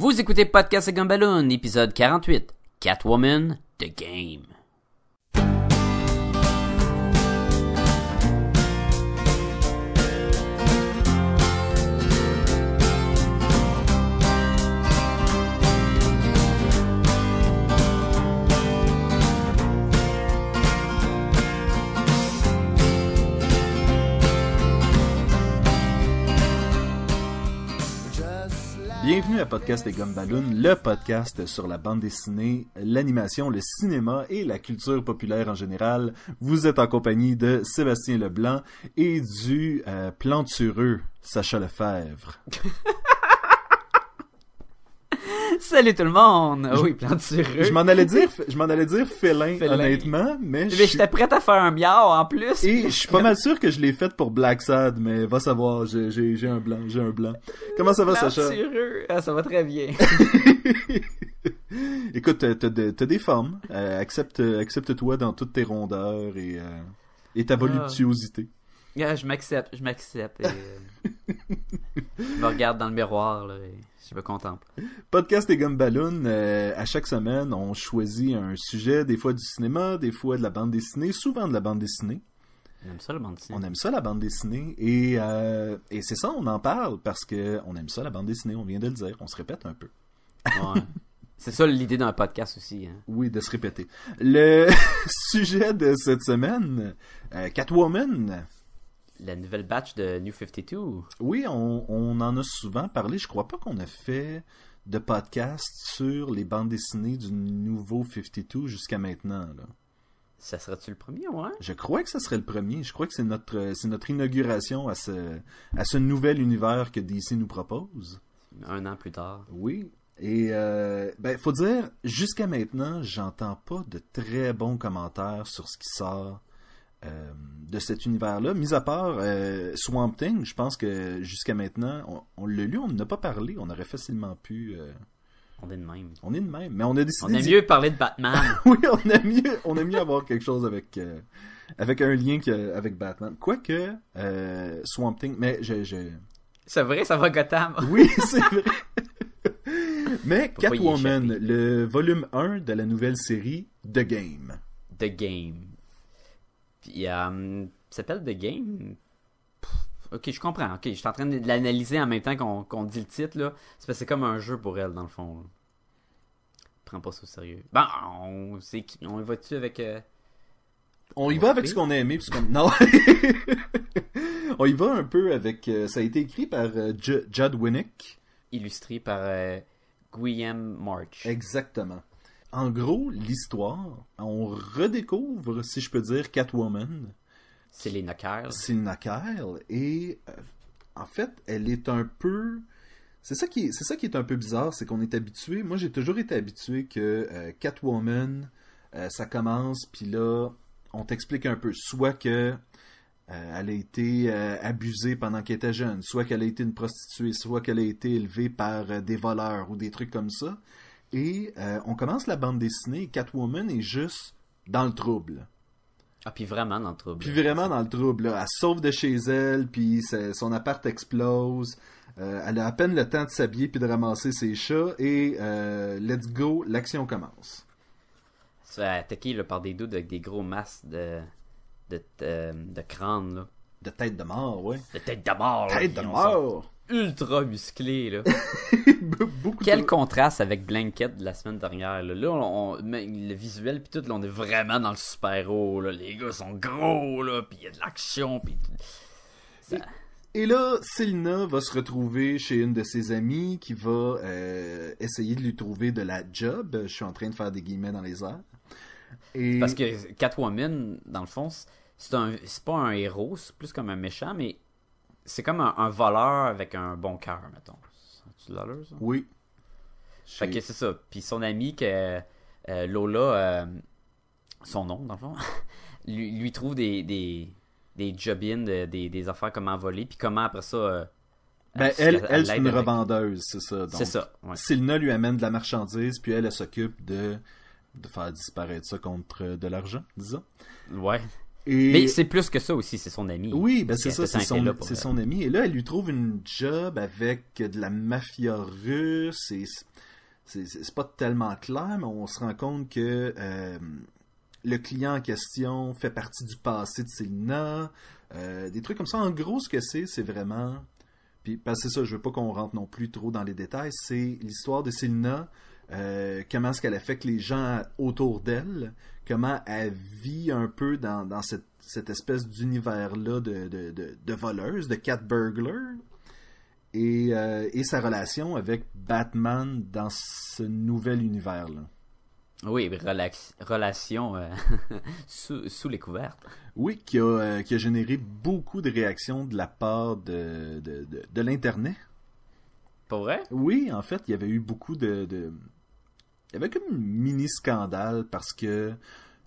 Vous écoutez Podcast et Gumballoon, épisode 48, Catwoman, The Game. Bienvenue à Podcast et Gumballoon, le podcast sur la bande dessinée, l'animation, le cinéma et la culture populaire en général. Vous êtes en compagnie de Sébastien Leblanc et du euh, plantureux Sacha Lefebvre. Salut tout le monde! Ah oui, plantureux. Je m'en allais dire, je m'en allais dire félin, Félin. honnêtement, mais Mais j'étais prête à faire un miau en plus. Et je suis pas mal sûr que je l'ai faite pour Black Sad, mais va savoir, j'ai un blanc, j'ai un blanc. Comment ça va, Sacha? Plantureux. Ah, ça va très bien. Écoute, t'as de- des formes. Euh, accepte, accepte-toi dans toutes tes rondeurs et, euh, et ta voluptuosité. Ah, je m'accepte, je m'accepte. et, euh, je me regarde dans le miroir, là, et je me contemple. Podcast et Gumballoon, euh, à chaque semaine, on choisit un sujet, des fois du cinéma, des fois de la bande dessinée, souvent de la bande dessinée. On aime ça, le bande dessinée. On aime ça, la bande dessinée. Et, euh, et c'est ça, on en parle parce que on aime ça, la bande dessinée. On vient de le dire. On se répète un peu. Ouais. C'est ça l'idée d'un podcast aussi. Hein. Oui, de se répéter. Le sujet de cette semaine, euh, Catwoman. La nouvelle batch de New 52. Oui, on, on en a souvent parlé. Je crois pas qu'on a fait de podcast sur les bandes dessinées du nouveau 52 jusqu'à maintenant. Là. Ça serait-tu le premier, ouais? Je crois que ce serait le premier. Je crois que c'est notre, c'est notre inauguration à ce, à ce nouvel univers que DC nous propose. Un an plus tard. Oui. Et euh, ben, faut dire, jusqu'à maintenant, j'entends pas de très bons commentaires sur ce qui sort euh, de cet univers-là. Mis à part euh, Swamp Thing, je pense que jusqu'à maintenant, on, on l'a lu, on n'a pas parlé, on aurait facilement pu. euh, On est de même. on est de même, mais on a décidé. On aime mieux parler de Batman. oui, on aime mieux, on aime mieux avoir quelque chose avec avec un lien que, avec Batman. Quoique Swamp Thing, mais je, je... C'est vrai, ça va Gotham. oui, c'est vrai. mais Catwoman, le volume 1 de la nouvelle série The Game. The Game. Puis, euh, ça s'appelle The Game? Pff, Ok, je comprends. Ok, je suis en train de l'analyser en même temps qu'on dit le titre, là. C'est parce que c'est comme un jeu pour elle, dans le fond. là. Prends pas ça au sérieux. Bon, on, on y va-tu avec... euh, On y va avec ce qu'on a aimé, puis ce qu'on... Non! on y va un peu avec... euh, ça a été écrit par euh, Ju- Judd Winnick. illustré par euh, Guillaume March. Exactement. En gros, l'histoire, on redécouvre, si je peux dire, Catwoman. C'est les knockers. Selina Kyle et euh, en fait, elle est un peu c'est ça qui est, c'est ça qui est un peu bizarre, c'est qu'on est habitué, moi j'ai toujours été habitué que euh, Catwoman euh, ça commence puis là on t'explique un peu soit que euh, elle a été abusée pendant qu'elle était jeune, soit qu'elle a été une prostituée, soit qu'elle a été élevée par des voleurs ou des trucs comme ça. Et euh, on commence la bande dessinée Catwoman est juste dans le trouble. Ah, puis vraiment dans le trouble. Puis vraiment dans le trouble, là. Elle sauve de chez elle, puis son appart explose. Euh, elle a à peine le temps de s'habiller puis de ramasser ses chats. Et euh, let's go, l'action commence. C'est attaqué là, par des doutes avec des gros masses de, de, de, de crâne, là. De tête de mort, ouais. De tête de mort. là, Tête de mort! Ultra musclés, là. Beaucoup Quel de... contraste avec Blanket de la semaine dernière. Là, Là, on, on- mais le visuel puis tout, là, on est vraiment dans le super-héros. là. Les gars sont gros, là, puis il y a de l'action. Ça- Et là, Selina va se retrouver chez une de ses amies qui va euh, essayer de lui trouver de la job. Je suis en train de faire des guillemets dans les airs. Et... Parce que Catwoman, dans le fond, c'est- c'est un, c'est pas un héros, c'est plus comme un méchant, mais c'est comme un, un voleur avec un bon cœur, mettons. De l'allure, ça? Oui. Fait que c'est ça. Puis son ami, que euh, Lola, euh, son nom, dans le fond, lui, lui trouve des, des, des job-ins, de- des, des affaires comment voler, puis comment après ça. euh, Ben, elle- elle, elle c'est une avec- revendeuse, c'est ça. donc. C'est ça, ouais. Silna lui amène de la marchandise, puis elle, elle s'occupe de, de faire disparaître ça contre de l'argent, disons. Ouais. Et... Mais c'est plus que ça aussi, c'est son ami. Oui, ben c'est ça, c'est son, son ami. Et là, elle lui trouve une job avec de la mafia russe. Et c'est, pas tellement clair, mais on se rend compte que euh, le client en question fait partie du passé de Selina. Euh, des trucs comme ça. En gros, ce que c'est, c'est vraiment... Puis, parce que c'est ça, je veux pas qu'on rentre non plus trop dans les détails. C'est l'histoire de Selina, euh, comment est-ce qu'elle affecte les gens autour d'elle, comment elle vit un peu dans, dans cette, cette espèce d'univers-là de, de, de, de voleuse, de cat burglar, et, euh, et sa relation avec Batman dans ce nouvel univers-là. Oui, relax- relation euh, sous, sous les couvertes. Oui, qui a, euh, qui a généré beaucoup de réactions de la part de, de, de, de l'Internet. Pour vrai? Oui, en fait, il y avait eu beaucoup de... Il y avait comme un mini-scandale parce que...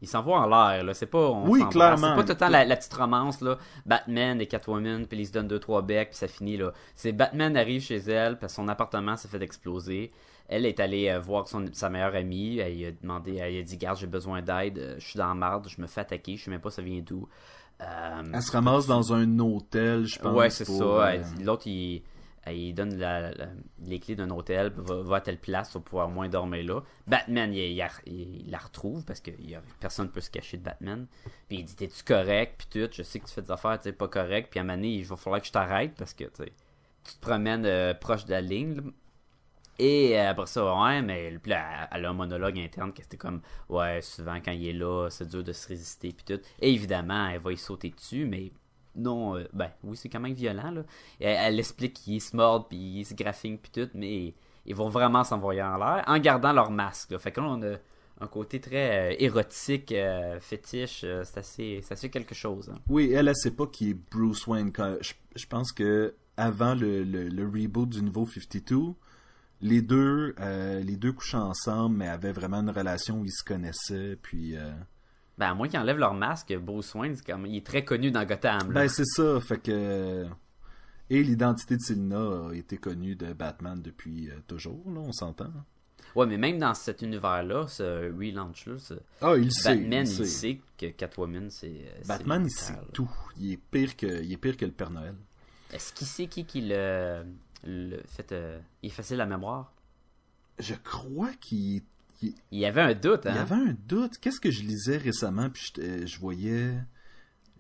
Ils s'envoient en l'air, là. C'est pas. on Oui, clairement. C'est pas tout le temps la, la petite romance, là. Batman et Catwoman, puis ils se donnent deux, trois becs, puis ça finit, là. C'est Batman arrive chez elle, parce que son appartement s'est fait exploser. Elle est allée euh, voir son, sa meilleure amie. Elle lui a demandé, elle lui a dit, garde, j'ai besoin d'aide. euh, Je suis dans la marde, je me fais attaquer, je sais même pas ça vient d'où. Euh, Elle se ramasse dans un hôtel, je pense. ouais, c'est pour, ça. euh, L'autre, il, il donne les clés d'un hôtel, va, à telle place pour pouvoir moins dormir là. Batman, il, la retrouve parce que personne ne peut se cacher de Batman. Puis il dit T'es-tu correct? Puis tout, je sais que tu fais des affaires, tu sais, pas correct. Puis à un moment donné, il va falloir que je t'arrête parce que tu sais, tu te promènes euh, proche de la ligne. Et euh, après ça, ouais, mais elle a un monologue interne qui était comme Ouais, souvent quand il est là, c'est dur de se résister. Puis tout. Et évidemment, elle va y sauter dessus, mais non, euh, ben oui, c'est quand même violent. Là. Elle, explique qu'ils se mordent, puis ils se graffinent, puis tout, mais ils vont vraiment s'envoyer en l'air en gardant leur masque. Fait que là, on a un côté très euh, érotique, euh, fétiche. euh, c'est assez, c'est assez quelque chose. hein. Oui, elle, elle sait pas qui est Bruce Wayne. Quand- Je, je pense que avant le, le, reboot du nouveau 52, les deux, euh, les deux couchaient ensemble, mais avaient vraiment une relation où ils se connaissaient. Puis, Ben, à moins qu'ils enlèvent leur masque, Bruce Wayne, c'est comme, il est très connu dans Gotham. là. ben c'est ça. Fait que et l'identité de Selina a été connue de Batman depuis euh, toujours. Là, on s'entend. Ouais, mais même dans cet univers-là, ce relaunch-là, ce- Ah, il sait. Batman, il il sait. que Catwoman, c'est. euh, Batman, il sait tout. Il est pire que, il est pire que le Père Noël. Est-ce qu'il sait qui qui le, le fait euh, effacer la mémoire? Je crois qu'il il- Il y avait un doute, il hein? y avait un doute. Qu'est-ce que je lisais récemment puis je, euh, je voyais.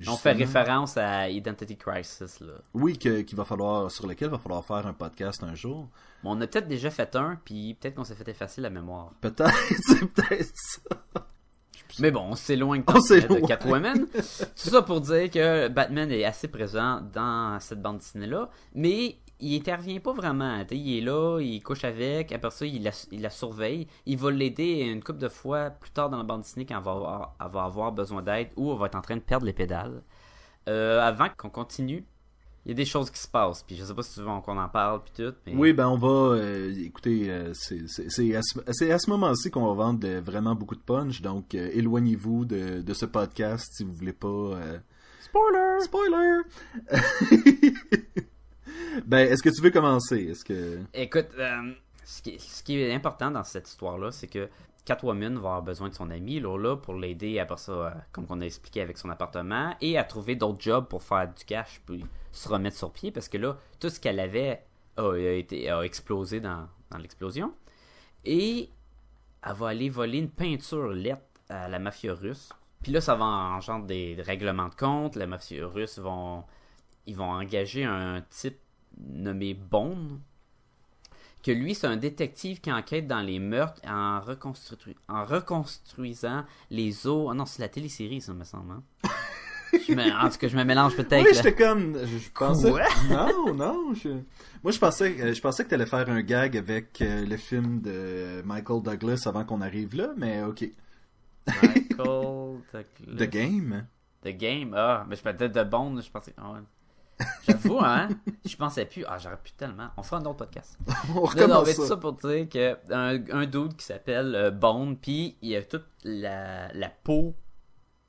On fait référence à Identity Crisis, là. Oui, que- qu'il va falloir, sur lequel il va falloir faire un podcast un jour. On a peut-être déjà fait un, puis peut-être qu'on s'est fait effacer la mémoire. Peut-être, c'est peut-être ça. Mais bon, on s'éloigne On de. Catwoman. Tout ça pour dire que Batman est assez présent dans cette bande dessinée-là, mais il intervient pas vraiment. T'sais, il est là, il couche avec, après ça, il la, il la surveille. Il va l'aider une couple de fois plus tard dans la bande dessinée quand elle va avoir, elle va avoir besoin d'aide ou elle va être en train de perdre les pédales. Euh, avant qu'on continue, il y a des choses qui se passent, puis je sais pas si tu veux qu'on en parle, puis tout. Mais... Oui, ben on va. euh, écoutez, euh, c'est à ce, moment-ci qu'on va vendre de- vraiment beaucoup de punch, donc euh, éloignez-vous de, de ce podcast si vous voulez pas. euh, Spoiler! Spoiler! ben, est-ce que tu veux commencer? Est-ce que. Écoute, euh, ce, qui, est important dans cette histoire-là, c'est que Catwoman va avoir besoin de son ami Lola pour l'aider après ça, euh, comme on a expliqué avec son appartement, et à trouver d'autres jobs pour faire du cash puis se remettre sur pied parce que là, tout ce qu'elle avait a, été, a explosé dans, dans l'explosion. Et elle va aller voler une peinture lettre à la mafia russe. Puis là, ça va engendrer des règlements de compte. La mafia russe vont, ils vont engager un type nommé Bone, que lui, c'est un détective qui enquête dans les meurtres en, reconstru- en reconstruisant les os. Ah non, c'est la télésérie, ça me semble. hein. Je me- En tout cas, je me mélange peut-être. Oui, j'étais comme. Je, je pensais. Quoi? Non, non. Je... Moi, je pensais, euh, je pensais que t'allais faire un gag avec euh, le film de Michael Douglas avant qu'on arrive là, mais ok. Michael Douglas. The Game. The Game? Ah, mais je peut-être de Bond, je pensais. ah ouais. J'avoue, hein? Je pensais plus. Ah, j'aurais pu tellement. On fera un autre podcast. On Non, non, recommence mais tout ça pour dire que un, dude qui s'appelle euh, Bone, puis il a toute la, la peau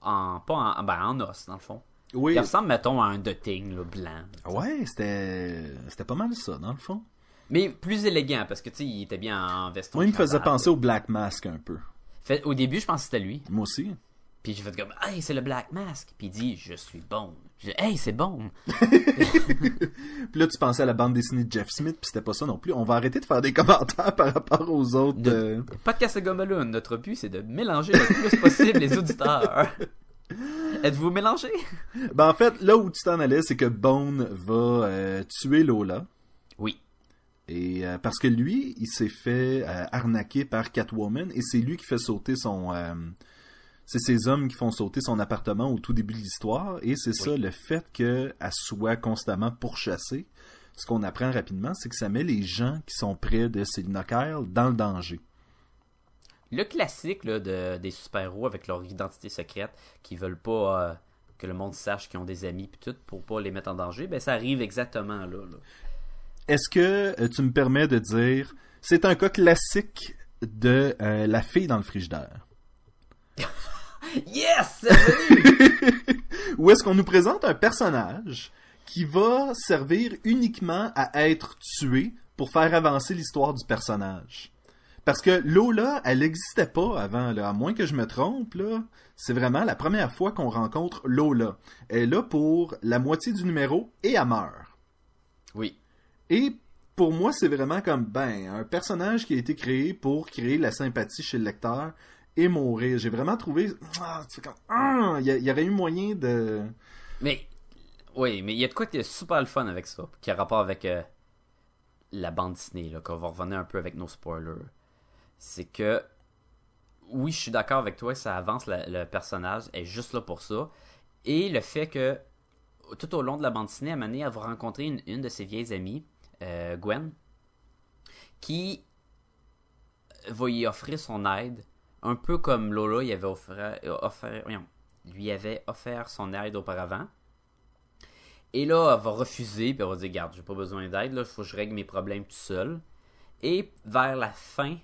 en pas en, ben, en os dans le fond. Oui. Il ressemble mettons à un dotting là, blanc. Ouais, c'était c'était pas mal ça, dans le fond. Mais plus élégant parce que tu sais, il était bien en veston. Moi, il me faisait penser au Black Mask un peu. Fait- au début, je pense que c'était lui. Moi aussi. Puis j'ai fait comme, hey, c'est le Black Mask. Puis il dit, je suis bon. J'ai dit, hey, c'est bon. Puis là, tu pensais à la bande dessinée de Jeff Smith, puis c'était pas ça non plus. On va arrêter de faire des commentaires par rapport aux autres. De- euh, Podcast notre but, c'est de mélanger le plus possible les auditeurs. Êtes-vous mélangés? Ben, en fait, là où tu t'en allais, c'est que Bone va euh, tuer Lola. Oui. Et euh, parce que lui, il s'est fait euh, arnaquer par Catwoman et c'est lui qui fait sauter son. C'est ces hommes qui font sauter son appartement au tout début de l'histoire et c'est ça le fait qu'elle soit constamment pourchassée. Ce qu'on apprend rapidement, c'est que ça met les gens qui sont près de Selina Kyle dans le danger. Le classique là, de, des super-héros avec leur identité secrète, qui veulent pas euh, que le monde sache qu'ils ont des amis puis tout pour pas les mettre en danger, ben ça arrive exactement là. là. Est-ce que euh, tu me permets de dire, c'est un cas classique de euh, la fille dans le frigidaire? Yes! Ou est-ce qu'on nous présente un personnage qui va servir uniquement à être tué pour faire avancer l'histoire du personnage? Parce que Lola, elle n'existait pas avant, là. à moins que je me trompe, là. C'est vraiment la première fois qu'on rencontre Lola. Elle est là pour la moitié du numéro et elle meurt. oui. Et pour moi, c'est vraiment comme, ben, un personnage qui a été créé pour créer la sympathie chez le lecteur et mourir. J'ai vraiment trouvé, ah, tu ah, il y, y aurait eu moyen de... Mais, oui, mais il y a de quoi qui est super le fun avec ça, qui a rapport avec euh, la bande dessinée, là, qu'on va revenir un peu avec nos spoilers. C'est que, oui, je suis d'accord avec toi, ça avance le personnage, est juste là pour ça. Et le fait que, tout au long de la bande dessinée, à elle va rencontrer une, une de ses vieilles amies, euh, Gwen, qui va y offrir son aide, un peu comme Lola y avait offert, euh, lui avait offert son aide auparavant. Et là, elle va refuser, puis elle va dire Garde, j'ai pas besoin d'aide, il faut que je règle mes problèmes tout seul. Et vers la fin,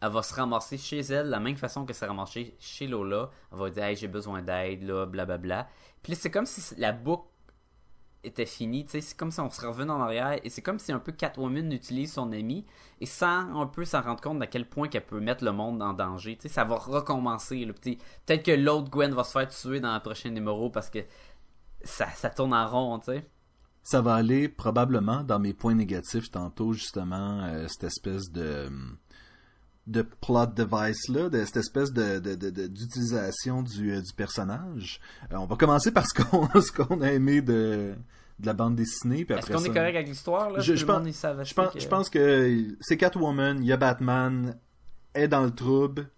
elle va se ramasser chez elle, la même façon que s'est ramassée chez Lola. Elle va dire Hey, j'ai besoin d'aide, là, blablabla. Puis c'est comme si la boucle était finie, tu sais, c'est comme si on se revenait en arrière, et c'est comme si un peu Catwoman utilise son ami, et sans un peu s'en rendre compte d'à quel point qu'elle peut mettre le monde en danger, tu sais, ça va recommencer, peut-être que l'autre Gwen va se faire tuer dans le prochain numéro, parce que ça, ça tourne en rond, tu sais. Ça va aller probablement dans mes points négatifs tantôt, justement, euh, cette espèce de de plot device là, de cette espèce de d'utilisation du, euh, du personnage. Euh, on va commencer par ce qu'on ce qu'on a aimé de de la bande dessinée, Est-ce qu'on est correct avec l'histoire, là? Je- pense- Je pense, que- je pense que c'est Catwoman, il y a Batman, elle est dans le trouble,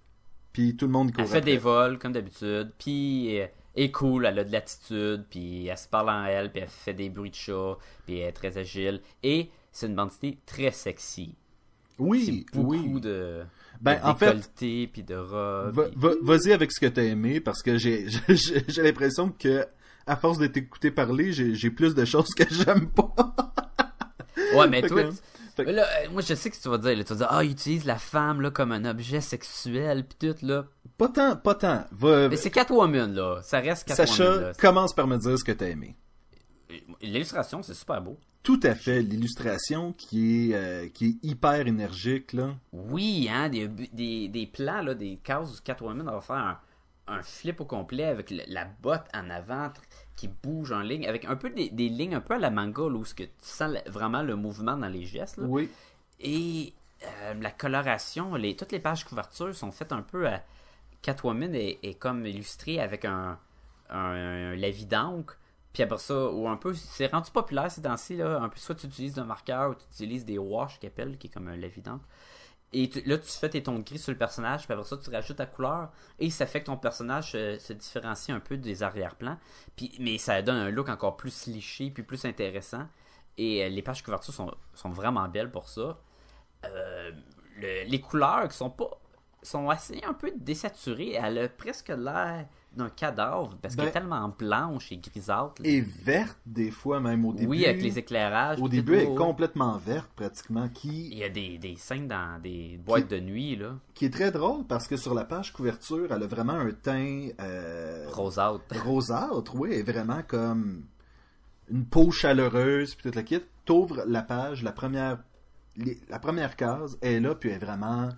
puis tout le monde court Elle fait après. des vols, comme d'habitude, puis euh, elle est cool, elle a de l'attitude, puis elle se parle en elle, puis elle fait des bruits de chat, puis elle est très agile. Et c'est une bande dessinée très sexy. Oui, beaucoup oui. de, Ben, de en fait, puis de. Va- va- Vas-y avec ce que t'as aimé parce que j'ai j'ai j'ai l'impression que à force de t'écouter parler, j'ai j'ai plus de choses que j'aime pas. Ouais, mais toi, que- là, euh, moi je sais que tu vas dire, là, tu vas dire, ah, il utilise la femme là, comme un objet sexuel, puis tout, là. Pas tant, pas tant. Va- Mais c'est Catwoman, là. Ça reste Catwoman, Sacha, là. commence par me dire ce que t'as aimé. L'illustration, c'est super beau. Tout à fait, l'illustration qui est euh, qui est hyper énergique là. Oui, hein, des, des, des plans, là, des cases où Catwoman va faire un, un flip au complet avec le- la botte en avant qui bouge en ligne, avec un peu des, des lignes un peu à la manga, là, où ce que tu sens vraiment le mouvement dans les gestes. là. Oui. Et euh, la coloration, les, toutes les pages couverture sont faites un peu à. Catwoman est, est comme illustrée avec un, un, un lavis d'encre. Puis après ça, ou un peu, c'est rendu populaire ces temps-ci, là. Un peu, soit tu utilises un marqueur ou tu utilises des wash appellent, qui est comme un lavis d'encre. Et là, tu fais tes tons gris sur le personnage, puis après ça, tu rajoutes ta couleur, et ça fait que ton personnage euh, se différencie un peu des arrière-plans. Mais ça donne un look encore plus liché, puis plus intéressant. Et euh, les pages couverture sont, sont vraiment belles pour ça. Euh, le- les couleurs qui sont pas sont assez un peu désaturées. Elle a presque l'air d'un cadavre parce qu'elle est Ben- tellement blanche et grisâtre. là. Et verte des fois même au début. oui, avec les éclairages. Au début, elle tout, est complètement verte pratiquement, Il qui, y a des, des scènes dans des boîtes de nuit, là. qui est très drôle parce que sur la page couverture, elle a vraiment un teint euh, Rosâtre. rosâtre, oui, elle est vraiment comme une peau chaleureuse, puis toute la kit. T'ouvres la page, la première, les- la première case elle est là, puis elle est vraiment,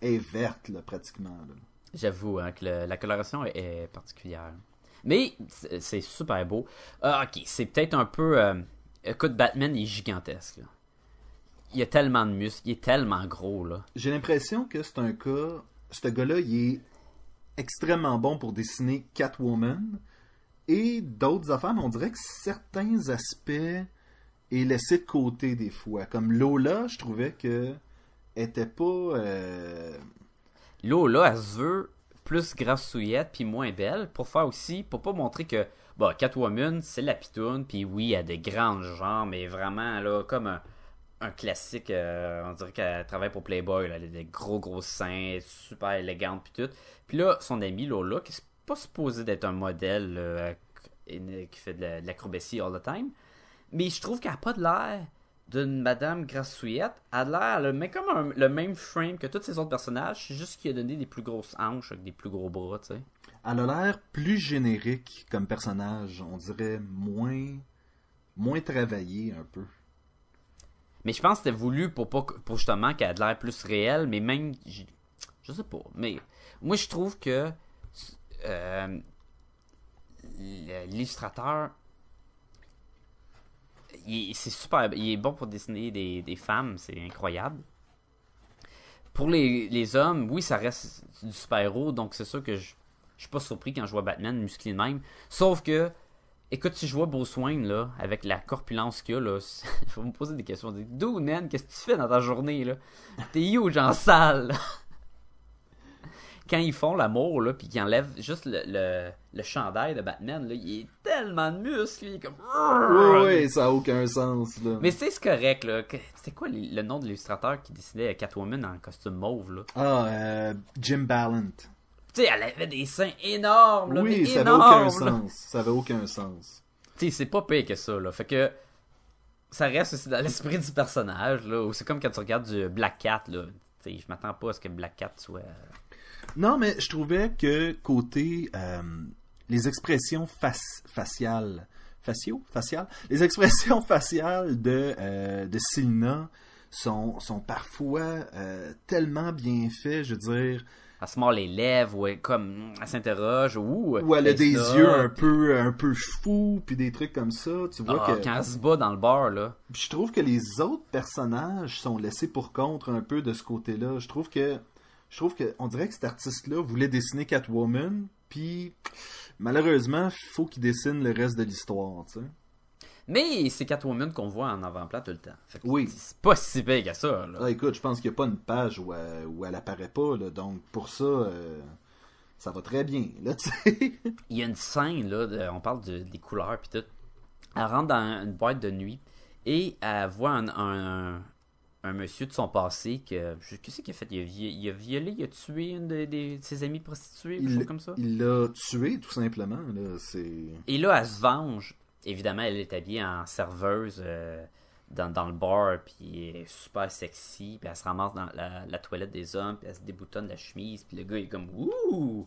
elle est verte, là, pratiquement. là. J'avoue hein, que la coloration est, particulière. Mais c'est super beau. Ah, ok, c'est peut-être un peu. euh, écoute, Batman est gigantesque. Il y a tellement de muscles, il est tellement gros là. J'ai l'impression que c'est un cas. Ce gars-là, il est extrêmement bon pour dessiner Catwoman et d'autres affaires, mais on dirait que certains aspects est laissé de côté des fois. Comme Lola, je trouvais que était pas. euh, Lola, elle se veut plus grassouillette puis moins belle pour faire aussi, pour pas montrer que bah, Catwoman, c'est la pitoune, puis oui, elle a des grandes jambes, mais vraiment, là, comme un, classique, euh, on dirait qu'elle travaille pour Playboy, là, elle a des gros gros seins, super élégante puis tout. Puis là, son amie Lola, qui est pas supposée d'être un modèle là, qui fait de l'acrobatie all the time, mais je trouve qu'elle a pas de l'air d'une madame grassouillette. Elle a l'air, mais comme un- le même frame que tous ces autres personnages, c'est juste qu'il a donné des plus grosses hanches avec des plus gros bras, tu sais. Elle a l'air plus générique comme personnage. On dirait moins. moins travaillé un peu. Mais je pense que c'était voulu pour pas pour justement qu'elle ait de l'air plus réelle, mais même je, je sais pas, mais moi je trouve que euh, l'illustrateur il est- c'est super, il est bon pour dessiner des, femmes, c'est incroyable. Pour les, hommes, oui, ça reste du super-héros, donc c'est sûr que je, je suis pas surpris quand je vois Batman musclé de même. Sauf que Écoute, si je vois Bruce Wayne, là, avec la corpulence qu'il a, là, je vais me poser des questions. D'où, man, qu'est-ce que tu fais dans ta journée, là? T'es huge en salle. Quand ils font l'amour, là, puis qu'ils enlèvent juste le, le, le chandail de Batman, là, il est tellement de muscles, il est comme... Oui, oui, ça a aucun sens, là. Mais c'est correct, là. C'est quoi le nom de l'illustrateur qui dessinait Catwoman en costume mauve, là? Ah, euh, Jim Ballant. Tu sais, elle avait des seins énormes, là, Oui, mais ça avait énormes, aucun là. sens. Ça avait aucun sens. Tu sais, c'est pas pire que ça, là. Fait que ça reste aussi dans l'esprit du personnage, là. C'est comme quand tu regardes du Black Cat, là. Tu sais, je m'attends pas à ce que Black Cat soit. Non, mais je trouvais que côté euh, les expressions fac- faciales, faciaux, faciales, les expressions faciales de Selina sont sont parfois euh, tellement bien faites, je veux dire, Elle se mord les lèvres, ou elle, comme elle s'interroge, ou. où elle a des yeux un puis- peu un peu fous, puis des trucs comme ça, tu vois Ah, que Quand elle se bat dans le bar, là. Puis je trouve que les autres personnages sont laissés pour contre un peu de ce côté-là. Je trouve que je trouve que on dirait que cet artiste-là voulait dessiner Catwoman, puis malheureusement, il faut qu'il dessine le reste de l'histoire, tu sais. Mais c'est Catwoman qu'on voit en avant-plan tout le temps. Fait que Oui. C'est pas si pire que ça, là. Ah, écoute, je pense qu'il n'y a pas une page où elle, où elle apparaît pas, là, donc pour ça, euh, ça va très bien, là, tu sais. Il y a une scène, là, de- on parle de- des couleurs puis tout. Elle rentre dans une boîte de nuit et elle voit un, un, un monsieur de son passé que. Qu'est-ce qu'il a fait? Il a, vi- il a violé, il a tué une de, ses amies prostituées, ou quelque chose comme ça? il l'a tué, tout simplement, là, c'est... Et là, elle se venge. Évidemment, elle est habillée en serveuse euh, dans, dans le bar, puis elle est super sexy, puis elle se ramasse dans la, la toilette des hommes, puis elle se déboutonne la chemise, puis le gars est comme Ouh!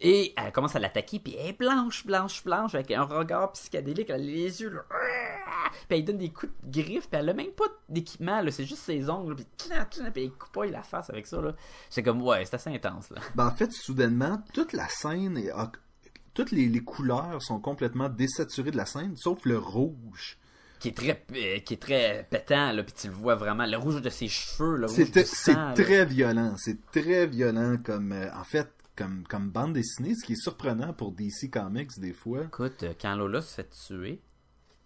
Et elle commence à l'attaquer, puis elle est blanche, blanche, blanche, avec un regard psychédélique, elle a les yeux, là, puis elle donne des coups de griffe, puis elle a même pas d'équipement, là, c'est juste ses ongles, puis puis elle coupe la face avec ça, là. C'est comme, ouais, c'est assez intense, là. Ben, en fait, soudainement, toute la scène est... Toutes les, les couleurs sont complètement désaturées de la scène, sauf le rouge. qui est très euh, qui est très pétant là puis tu le vois vraiment le rouge de ses cheveux le rouge C'est là. très violent, c'est très violent comme euh, en fait comme bande dessinée, ce qui est surprenant pour DC Comics des fois. écoute euh, quand Lola se fait tuer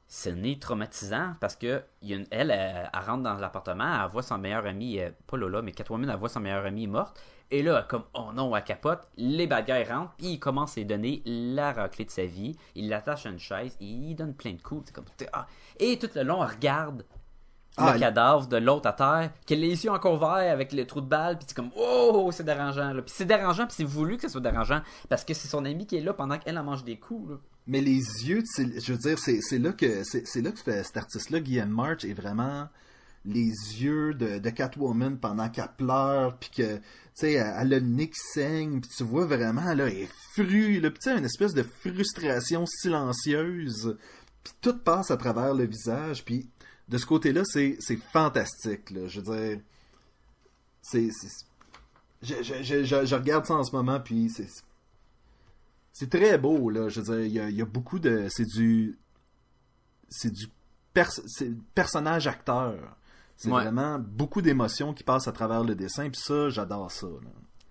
c'est né traumatisant parce que elle, elle, elle rentre dans l'appartement elle voit son meilleur ami euh, pas Lola mais Catwoman elle voit son meilleur ami morte et là comme oh non elle capote les bad guys rentrent puis il commence à lui donner la raclée de sa vie il l'attache à une chaise il donne plein de coups comme ah. et tout le long elle regarde Ah, le cadavre de l'autre à terre, qui a les yeux encore verts avec le trou de balle, puis c'est comme oh c'est dérangeant là. Puis c'est dérangeant, puis c'est voulu que ça soit dérangeant parce que c'est son ami qui est là pendant qu'elle en mange des coups là. Mais les yeux, je veux dire, c'est c'est là que c'est c'est là que cet artiste-là, Guillaume March, est vraiment les yeux de, de Catwoman pendant qu'elle pleure, puis que, tu sais, elle, elle a le nez qui saigne, puis tu vois vraiment, là, elle est fru, là, puis tu sais, une espèce de frustration silencieuse, puis tout passe à travers le visage, puis de ce côté-là, c'est c'est fantastique, là, je veux dire, c'est... je, je, je, je- regarde ça en ce moment, puis c'est. C'est très beau, là. Je veux dire, il y a, il y a beaucoup de. C'est du. C'est du. pers- c'est personnage-acteur. C'est Ouais. vraiment beaucoup d'émotions qui passent à travers le dessin, puis ça, j'adore ça.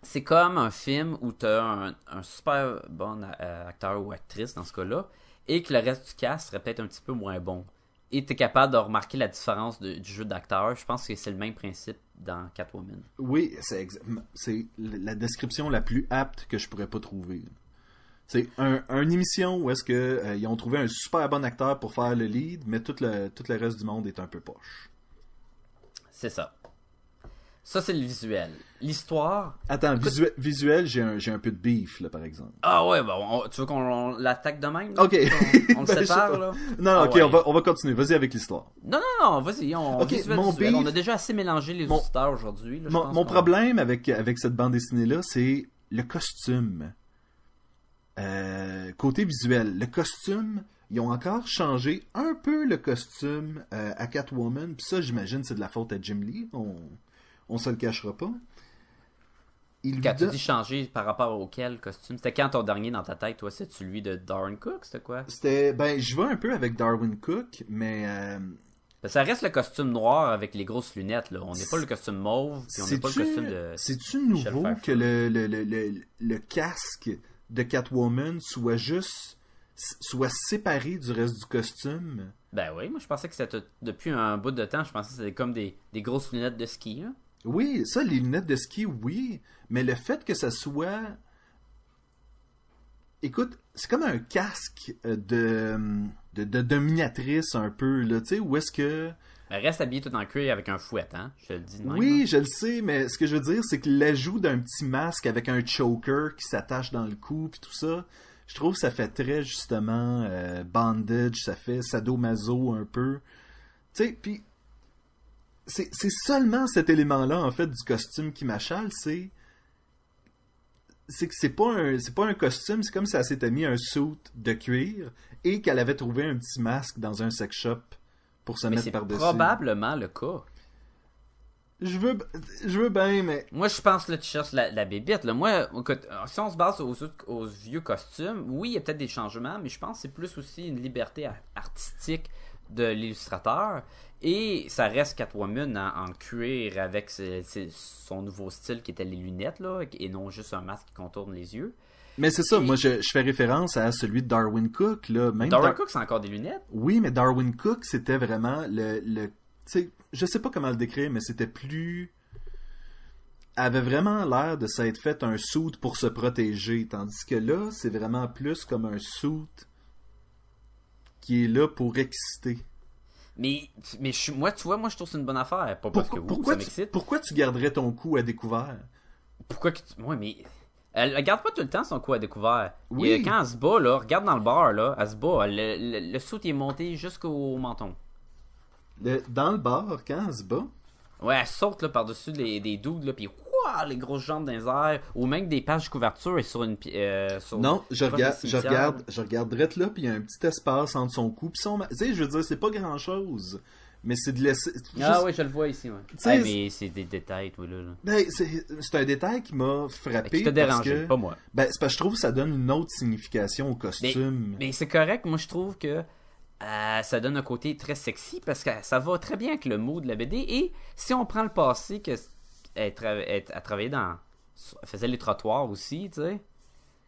C'est comme un film où tu as un, un super bon acteur ou actrice dans ce cas-là, et que le reste du cast serait peut-être un petit peu moins bon. Et tu es capable de remarquer la différence de- du jeu d'acteur. Je pense que c'est le même principe dans Catwoman. Oui, c'est la description la plus apte que je pourrais pas trouver. C'est un, une émission où est-ce que euh, ils ont trouvé un super bon acteur pour faire le lead, mais tout le, tout le reste du monde est un peu poche. C'est ça. Ça, c'est le visuel. L'histoire. Attends, visu- visuel, j'ai un, un peu de beef, là, par exemple. Ah ouais, on- tu veux qu'on on l'attaque de même? là? Ok. On, on le Ben, sépare, là? Non, Ah ok, ouais. on, va, on va continuer. Vas-y avec l'histoire. Non, non, non, vas-y, on Ok, visuel, mon beef- On a déjà assez mélangé les auditeurs aujourd'hui. Mon, problème avec, avec cette bande dessinée-là, c'est le costume. Euh, côté visuel, le costume, ils ont encore changé un peu le costume euh, à Catwoman. Puis ça, j'imagine, c'est de la faute à Jim Lee. On, on se le cachera pas. Il Quand tu donne- dis changer par rapport auquel costume, c'était quand ton dernier dans ta tête, toi, c'est celui de Darren Cook, c'était quoi? C'était, ben, je vais un peu avec Darwin Cook, mais euh, Ben, ça reste le costume noir avec les grosses lunettes, là. On n'est pas le costume mauve, puis on n'est pas le costume de... C'est-tu nouveau que le, le, le, le, le casque de Catwoman soit juste soit séparé du reste du costume? Ben oui, moi je pensais que c'était depuis un bout de temps, je pensais que c'était comme des, des grosses lunettes de ski, hein. Oui, ça, les lunettes de ski, oui, mais le fait que ça soit... Écoute, c'est comme un casque euh, de, de, de dominatrice un peu, là, tu sais, où est-ce que... Elle reste habillée tout en cuir avec un fouet, hein. Je te le dis de même, Oui, je le sais, mais ce que je veux dire, c'est que l'ajout d'un petit masque avec un choker qui s'attache dans le cou, puis tout ça, je trouve que ça fait très, justement, euh, bandage, ça fait sadomaso un peu. Tu sais, puis c'est c'est seulement cet élément-là, en fait, du costume qui m'achale, c'est c'est que c'est pas un c'est pas un costume, c'est comme si elle s'était mis un suit de cuir et qu'elle avait trouvé un petit masque dans un sex shop pour se Mais mettre c'est par-dessus. probablement le cas. Je veux je veux bien mais Moi, je pense que tu cherches la, la bébite. Là. Moi, écoute, si on se base aux, aux vieux costumes, oui, il y a peut-être des changements, mais je pense que c'est plus aussi une liberté artistique de l'illustrateur. Et ça reste Catwoman en, en cuir avec ses- ses- son nouveau style qui était les lunettes, là, et non juste un masque qui contourne les yeux. Mais c'est ça, Et- moi je, je fais référence à celui de Darwin Cook là, même Darwin Dar- Cook, c'est encore des lunettes? Oui, mais Darwin Cook, c'était vraiment le le je sais pas comment le décrire, mais c'était plus avait vraiment l'air de s'être fait un suit pour se protéger, tandis que là, c'est vraiment plus comme un suit qui est là pour exciter. Mais, mais je, moi, tu vois, moi, je trouve que c'est une bonne affaire. Pas parce que Pourquoi, pourquoi, ça tu, pourquoi tu garderais ton cou à découvert? Pourquoi que tu... Ouais, mais... Elle, elle garde pas tout le temps son cou à découvert. Oui. Et, quand elle se bat, là, regarde dans le bar, là, elle se bat. Le, le, le saut est monté jusqu'au menton. Le- dans le bar, quand elle se bat, Ouais, elle saute là, par-dessus les, des doudes, là, puis ouah, les grosses jambes dans les airs, ou même des pages de couverture et sur une... Euh, sur Non, je regarde, je regarde, je regarde drette là, puis il y a un petit espace entre son cou, puis son, tu sais, je veux dire, c'est pas grand chose, mais c'est de laisser. Ah juste- oui, je le vois ici, ouais. mais c'est des détails, là. là. Ben, c'est un détail qui m'a frappé. Qui t'a dérangé, que- pas moi. Ben, c'est parce que je trouve que ça donne une autre signification au costume. Mais c'est correct, moi je trouve que euh, ça donne un côté très sexy parce que ça va très bien avec le mot de la BD. Et si on prend le passé que elle, tra- elle- elle travaillait dans. Elle faisait les trottoirs aussi, tu sais.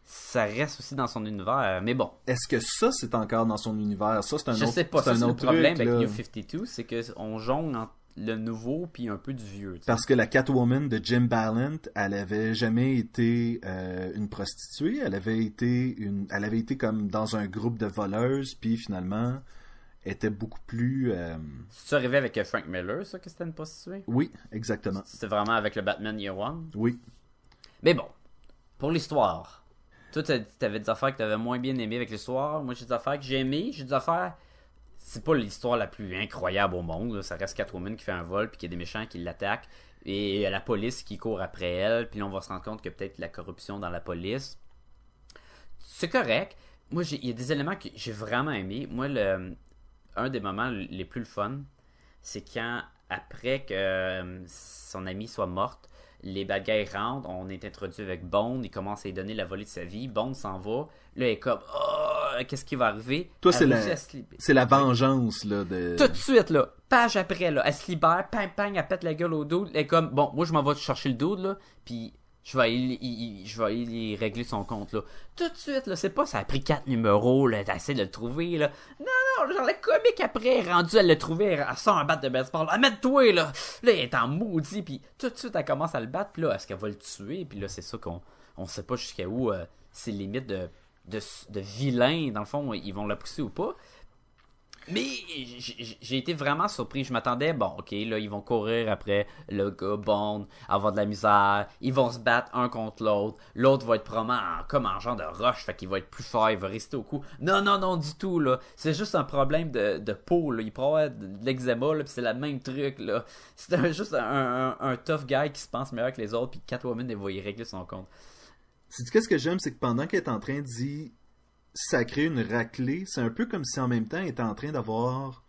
Ça reste aussi dans son univers. Mais bon, Est-ce que ça, c'est encore dans son univers? Ça, c'est un je autre sais pas. c'est le problème truc, avec. New 52, c'est qu'on jongle entre le nouveau puis un peu du vieux. tu sais. Parce que la Catwoman de Jim Ballant, elle avait jamais été euh, une prostituée, elle avait été une, elle avait été comme dans un groupe de voleuses, puis finalement était beaucoup plus, euh, C'est arrivé avec Frank Miller, ça, que c'était une prostituée oui, exactement, C'était vraiment avec le Batman Year One? oui. Mais bon, pour l'histoire. Toi, t'avais des affaires que t'avais moins bien aimées avec l'histoire. Moi, j'ai des affaires que j'ai aimées. J'ai des affaires. C'est pas l'histoire la plus incroyable au monde. là. Ça reste Catwoman qui fait un vol, puis qu'il y a des méchants qui l'attaquent. Et il y a la police qui court après elle. Puis là, on va se rendre compte que peut-être la corruption dans la police. C'est correct. Moi, il y a des éléments que j'ai vraiment aimés. Moi, le, un des moments les plus le fun, c'est quand, après que euh, son amie soit morte, les bad guys rentrent, on est introduit avec Bond, il commence à lui donner la volée de sa vie, Bond s'en va, là il est comme oh, qu'est-ce qui va arriver? Toi, c'est la, c'est la vengeance, là, de... Tout de suite, là, page après, là, elle se libère, pang, pang, elle pète la gueule au dude. Elle est comme, bon, moi, je m'en vais chercher le dude, là, puis je vais aller, y- je vais aller y régler son compte, là. Tout de suite, là, c'est pas, ça a pris quatre numéros, là, d'essayer de le trouver, là. Non, non, genre, le comique après rendu à le trouver, elle sort un bat de baseball, amène-toi, là. Là, il est en maudit, puis tout de suite, elle commence à le battre, là, est-ce qu'elle va le tuer, puis là, c'est ça qu'on, on sait pas jusqu'à où, euh, c'est limite de, de, de vilain, dans le fond, ils vont la pousser ou pas. Mais j'ai été vraiment surpris. Je m'attendais, bon, ok, là, ils vont courir après le gars Bond, avoir de la misère. Ils vont se battre un contre l'autre. L'autre va être probablement en- comme en genre de roche, fait qu'il va être plus fort, il va rester au cou. Non, non, non, du tout, là. C'est juste un problème de, de peau, là. Il avoir de, de l'eczéma, là, c'est le même truc, là. C'est juste un, un, tough guy qui se pense meilleur que les autres, puis Catwoman, elle va y régler son compte. C'est qu'est-ce que j'aime, c'est que pendant qu'elle est en train d'y sacrer une raclée, c'est un peu comme si en même temps elle était en train d'avoir.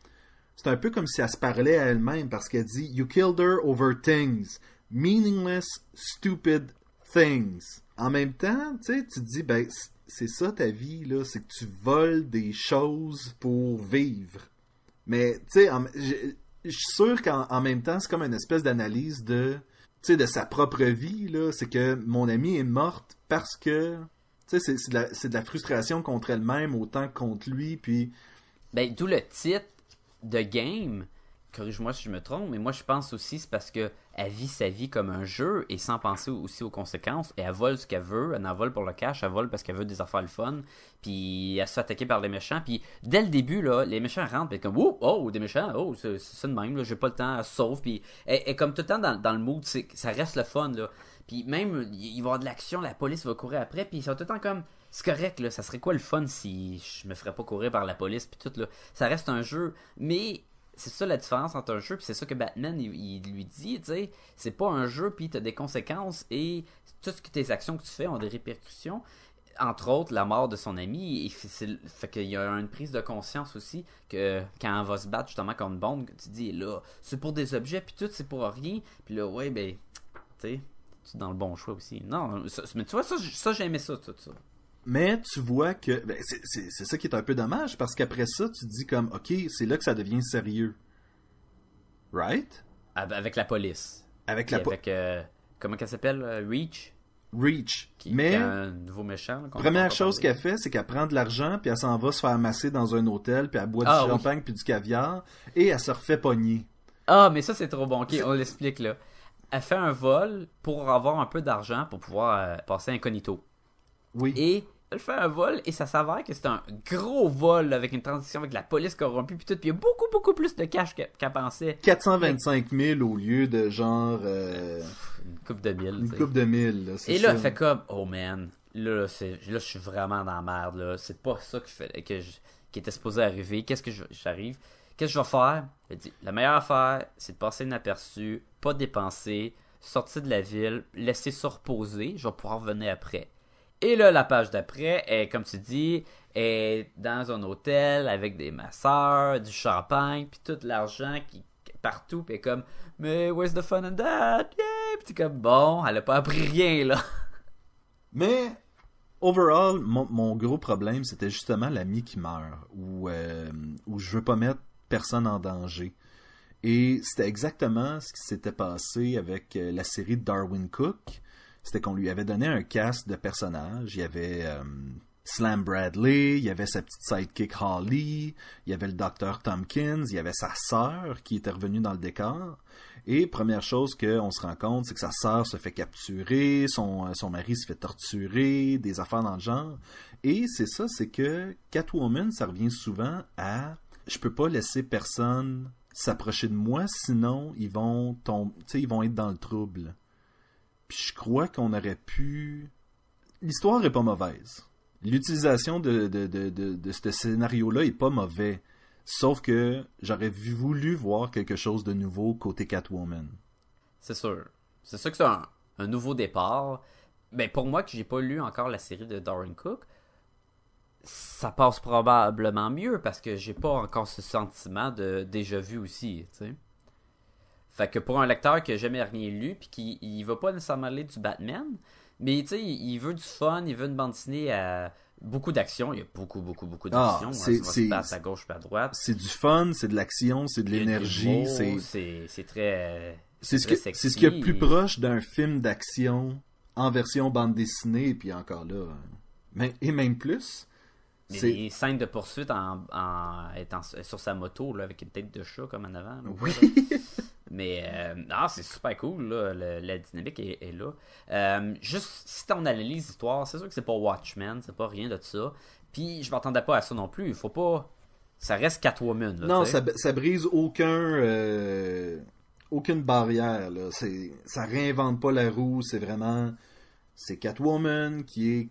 C'est un peu comme si elle se parlait à elle-même parce qu'elle dit You killed her over things. Meaningless, stupid things. En même temps, tu sais, tu te dis, ben, c'est ça ta vie, là, c'est que tu voles des choses pour vivre. Mais, tu sais, je suis sûr qu'en en même temps, c'est comme une espèce d'analyse de, tu sais, de sa propre vie, là. C'est que mon amie est morte parce que, c'est- de, la- de la frustration contre elle-même autant que contre lui, puis Ben, d'où le titre de game. Corrige-moi si je me trompe, mais moi je pense aussi c'est parce que elle vit sa vie comme un jeu et sans penser aussi aux conséquences. Et elle vole ce qu'elle veut, elle en vole pour le cash, elle vole parce qu'elle veut des affaires le fun. Puis elle se fait attaquer par les méchants. Puis dès le début, là, les méchants rentrent, puis comme oh, oh, des méchants, oh, c'est ça de même, j'ai pas le temps, elle sauve. Puis elle comme tout le temps dans, dans le mood, ça reste le fun, là. Puis même, il va y avoir de l'action, la police va courir après, puis ils sont tout le temps comme, c'est correct, là, ça serait quoi le fun si je me ferais pas courir par la police, puis tout, là. Ça reste un jeu, mais c'est ça la différence entre un jeu, puis c'est ça que Batman, il, lui dit, tu sais, c'est pas un jeu, puis t'as des conséquences, et tout ce que tes actions que tu fais ont des répercussions. Entre autres, la mort de son ami, et fait qu'il y a une prise de conscience aussi que quand on va se battre justement contre Bond, tu dis là, c'est pour des objets, puis tout, c'est pour rien, puis là, ouais, ben, tu sais, dans le bon choix aussi. Non, ça- mais tu vois, ça, ça j'aimais ça, tout ça. Mais tu vois que ben, c'est- ça qui est un peu dommage parce qu'après ça, tu te dis comme OK, c'est là que ça devient sérieux. Right? Av- Avec la police. Avec la po- avec, euh, comment qu'elle s'appelle, euh, Reach, Reach. qui, Mais qui un nouveau méchant. là, première chose qu'elle fait, c'est qu'elle prend de l'argent puis elle s'en va se faire masser dans un hôtel puis elle boit Ah, du oui. champagne puis du caviar et elle se refait pogner. Ah, mais ça, c'est trop bon. Ok, on l'explique, là. Elle fait un vol pour avoir un peu d'argent pour pouvoir euh, passer incognito. Oui. Et elle fait un vol et ça s'avère que c'est un gros vol avec une transition avec la police corrompue puis tout. Puis il y a beaucoup, beaucoup plus de cash qu'elle pensait. 425 000 au lieu de genre euh, Une coupe de mille. une coupe de mille. là, Et là, elle fait comme, oh man, là, là, c'est, là, je suis vraiment dans la merde, là. C'est pas ça que je fais, que je- qui était supposé arriver. Qu'est-ce que je- j'arrive? Qu'est-ce que je vais faire? Elle dit, la meilleure affaire, c'est de passer inaperçu, pas dépenser, sortir de la ville, laisser se reposer, je vais pouvoir revenir après. Et là, la page d'après est, comme tu dis, est dans un hôtel avec des masseurs, du champagne, puis tout l'argent qui partout, puis comme, mais where's the fun in that? Yeah! Puis comme, bon, elle a pas appris rien, là. Mais, overall, mon, gros problème, c'était justement l'ami qui meurt, où, euh, où je veux pas mettre personne en danger. Et c'était exactement ce qui s'était passé avec euh, la série Darwin Cook. C'était qu'on lui avait donné un cast de personnages. Il y avait euh, Slam Bradley, il y avait sa petite sidekick Holly, il y avait le docteur Tompkins, il y avait sa sœur qui était revenue dans le décor. Et première chose qu'on se rend compte, c'est que sa sœur se fait capturer, son, son mari se fait torturer, des affaires dans le genre. Et c'est ça, c'est que Catwoman, ça revient souvent à je peux pas laisser personne s'approcher de moi, sinon ils vont tomber, ils vont être dans le trouble. Puis je crois qu'on aurait pu. L'histoire est pas mauvaise. L'utilisation de, ce scénario-là est pas mauvais. Sauf que j'aurais voulu voir quelque chose de nouveau côté Catwoman. C'est sûr. C'est sûr que c'est un, un nouveau départ. Mais pour moi, que j'ai pas lu encore la série de Darren Cook, ça passe probablement mieux parce que j'ai pas encore ce sentiment de déjà vu aussi, tu sais. Fait que pour un lecteur qui a jamais rien lu, puis qui il va pas nécessairement lire du Batman, mais tu sais, il veut du fun, il veut une bande dessinée à beaucoup d'action. Il y a beaucoup, beaucoup, beaucoup Ah, d'action. hein, c'est- c'est- à gauche puis à droite. C'est du fun, c'est de l'action, c'est de l'énergie, c'est c'est très. c'est ce que c'est ce qu'il y a de plus proche d'un film d'action en version bande dessinée, puis encore là, euh, mais et même plus. Mais C'est les scènes de poursuite en, en étant sur sa moto là, avec une tête de chat comme en avant. là. oui, Mais euh, ah, c'est super cool, là. Le- la dynamique est, est là. Euh, juste, si on analyse l'histoire, c'est sûr que c'est pas Watchmen, c'est pas rien de ça. Puis je m'attendais pas à ça non plus. Il faut pas. Ça reste Catwoman. Là, non, ça, ça brise aucun euh, aucune barrière là. C'est ça réinvente pas la roue, c'est vraiment c'est Catwoman qui est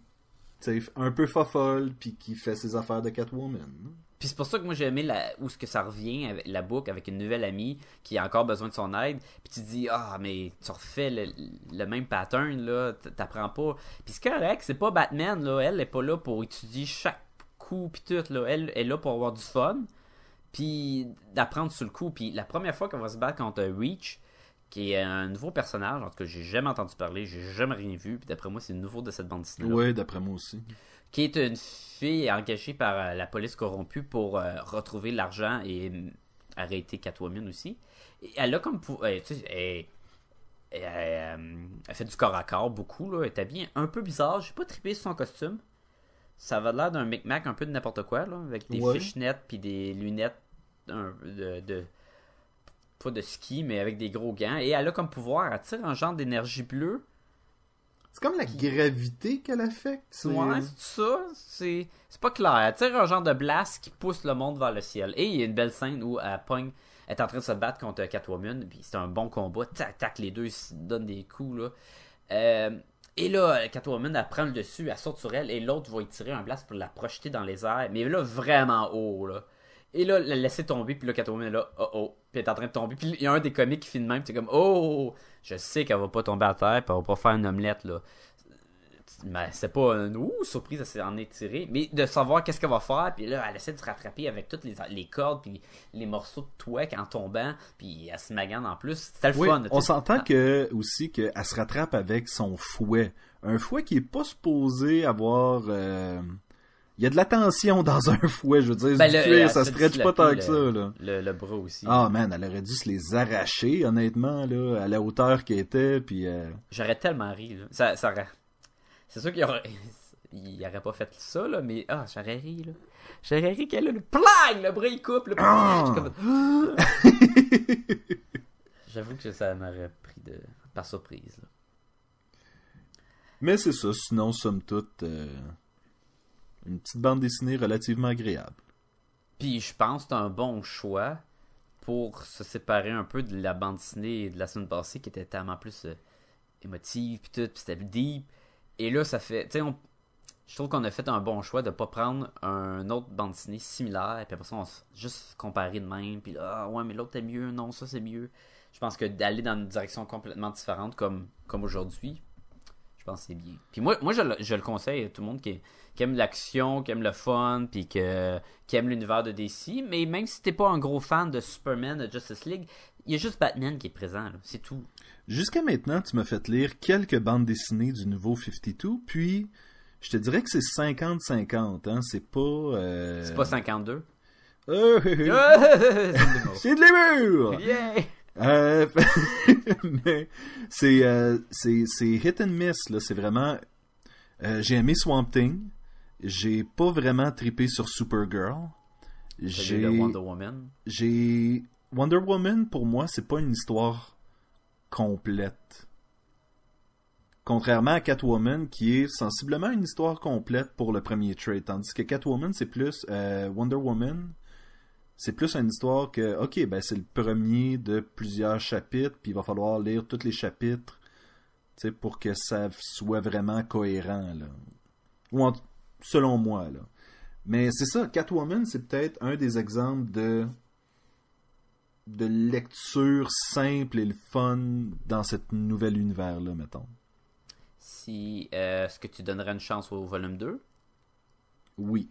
un peu fofolle puis qui fait ses affaires de Catwoman. Puis c'est pour ça que moi j'ai aimé la, où ce que ça revient avec la boucle avec une nouvelle amie qui a encore besoin de son aide. Puis tu dis ah mais tu refais le, le même pattern là, t'apprends pas. Puis c'est correct, c'est pas Batman là, elle est pas là pour étudier chaque coup puis tout là, elle est là pour avoir du fun. Puis d'apprendre sur le coup. Puis la première fois qu'on va se battre contre Reach, qui est un nouveau personnage, en tout cas j'ai jamais entendu parler, j'ai jamais rien vu. Puis d'après moi c'est nouveau de cette bande dessinée. Ouais, d'après moi aussi. qui est une fille engagée par euh, la police corrompue pour euh, retrouver l'argent et euh, arrêter Catwoman aussi. Et elle a comme euh, tu sais, elle, elle, elle fait du corps à corps beaucoup là, elle est habillée un peu bizarre. J'ai pas trippé sur son costume. Ça avait l'air d'un micmac un peu de n'importe quoi là, avec des Ouais. fishnets puis des lunettes un- de, de pas de ski mais avec des gros gants et elle a comme pouvoir elle tire un genre d'énergie bleue C'est comme la gravité qu'elle affecte. c'est- Ouais, c'est ça. C'est c'est pas clair. Elle tire un genre de blast qui pousse le monde vers le ciel. Et il y a une belle scène où elle pogne, elle est en train de se battre contre Catwoman. Puis c'est un bon combat. Tac, tac, les deux se donnent des coups. Là. Euh, et là, Catwoman, elle prend le dessus, elle saute sur elle. Et l'autre va y tirer un blast pour la projeter dans les airs. Mais là, vraiment haut. Là. Et là, la laisser tomber. Puis là, Catwoman est là. Oh oh. Puis elle est en train de tomber. Puis il y a un des comiques qui filme même. C'est comme Oh, je sais qu'elle va pas tomber à terre. Puis elle va pas faire une omelette. là mais c'est pas un ouh, surprise, elle s'en est tirée, mais de savoir qu'est-ce qu'elle va faire, puis là, elle essaie de se rattraper avec toutes les, les cordes, puis les morceaux de toit en tombant, puis elle se magane en plus. C'était le Oui, fun. on s'entend que aussi qu'elle se rattrape avec son fouet. Un fouet qui est pas supposé avoir. euh, Il y a de la tension dans un fouet, je veux dire. Ben, du le- cuir, elle ça se stretch pas tant que ça, le- là. Le, le bras aussi. Ah man, elle aurait dû se les arracher, honnêtement, là, à la hauteur qu'elle était, puis. euh, J'aurais tellement ri. là. Ça, ça. C'est sûr qu'il aurait... il aurait pas fait ça, là, mais ah, j'aurais ri. Là. J'aurais ri qu'elle a le plang, le bras il coupe. Le... Ah! Comme- J'avoue que ça m'aurait pris de... par surprise. là. Mais c'est ça, sinon, somme toute, euh, une petite bande dessinée relativement agréable. Puis je pense que c'est un bon choix pour se séparer un peu de la bande dessinée de la semaine passée qui était tellement plus euh, émotive puis tout, puis c'était deep. Et là ça fait, tu sais, on- je trouve qu'on a fait un bon choix de pas prendre un autre bande dessinée similaire puis après ça on s- juste comparer de même puis là, ah ouais mais l'autre est mieux, non ça c'est mieux. Je pense que d'aller dans une direction complètement différente comme comme aujourd'hui, je pense que c'est bien. Puis moi, moi je, le- je le conseille à tout le monde qui, qui aime l'action, qui aime le fun, puis que, qui aime l'univers de DC. Mais même si t'es pas un gros fan de Superman, de Justice League, il y a juste Batman qui est présent, c'est tout. Jusqu'à maintenant, tu m'as fait lire quelques bandes dessinées du nouveau 52, puis je te dirais que c'est 50-50, hein, c'est pas... euh, C'est pas 52. Euh, C'est de l'humour. c'est de l'humour! Yeah! Euh, mais c'est euh, c'est c'est hit and miss là, c'est vraiment euh, j'ai aimé Swamp Thing, j'ai pas vraiment trippé sur Supergirl. J'ai le Wonder Woman? j'ai Wonder Woman pour moi, c'est pas une histoire complète. Contrairement à Catwoman qui est sensiblement une histoire complète pour le premier trade, tandis que Catwoman c'est plus Wonder Woman c'est plus une histoire que, ok, ben c'est le premier de plusieurs chapitres, puis il va falloir lire tous les chapitres, tu sais, pour que ça soit vraiment cohérent, là. Ou en- selon moi, là. Mais c'est ça, Catwoman, c'est peut-être un des exemples de de lecture simple et le fun dans cet nouvel univers-là, mettons. Si, euh, est-ce que tu donnerais une chance au volume 2? Oui.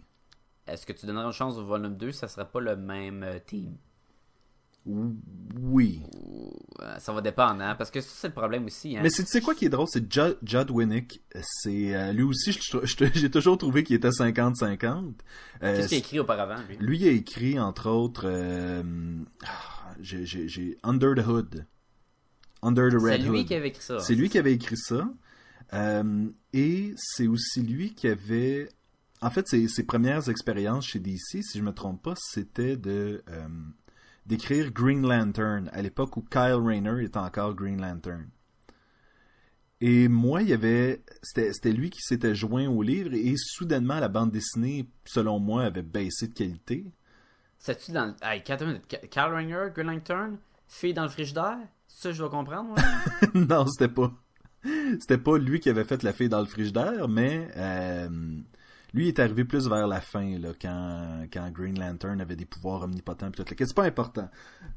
Est-ce que tu donnerais une chance au volume 2, ça serait pas le même euh, team? Oui. Euh, Ça va dépendre, hein, parce que ça, c'est le problème aussi. Hein. Mais c'est- tu sais quoi qui est drôle, c'est Judd, Winnick, c'est euh, lui aussi, j'ai toujours trouvé qu'il était 50-50. Euh, Qu'est-ce qu'il a écrit auparavant, lui? lui il a écrit entre autres, euh, ah, j'ai- Under the Hood, Under the C'est Red lui Hood. qui avait écrit ça. C'est lui qui avait écrit ça. Et c'est aussi lui qui avait. En fait, ses, ses premières expériences chez DC, si je me trompe pas, c'était de euh, d'écrire Green Lantern à l'époque où Kyle Rayner était encore Green Lantern. Et moi, il y avait. C'était lui qui s'était joint au livre et soudainement, la bande dessinée, selon moi, avait baissé de qualité. C'est-tu dans le. Hey, Kyle Rayner, Green Lantern, fille dans le frigidaire? Ça je dois comprendre, non, c'était pas. C'était pas lui qui avait fait la fille dans le frigidaire, mais euh, lui est arrivé plus vers la fin, là, quand, quand Green Lantern avait des pouvoirs omnipotents. pis tout C'est pas important.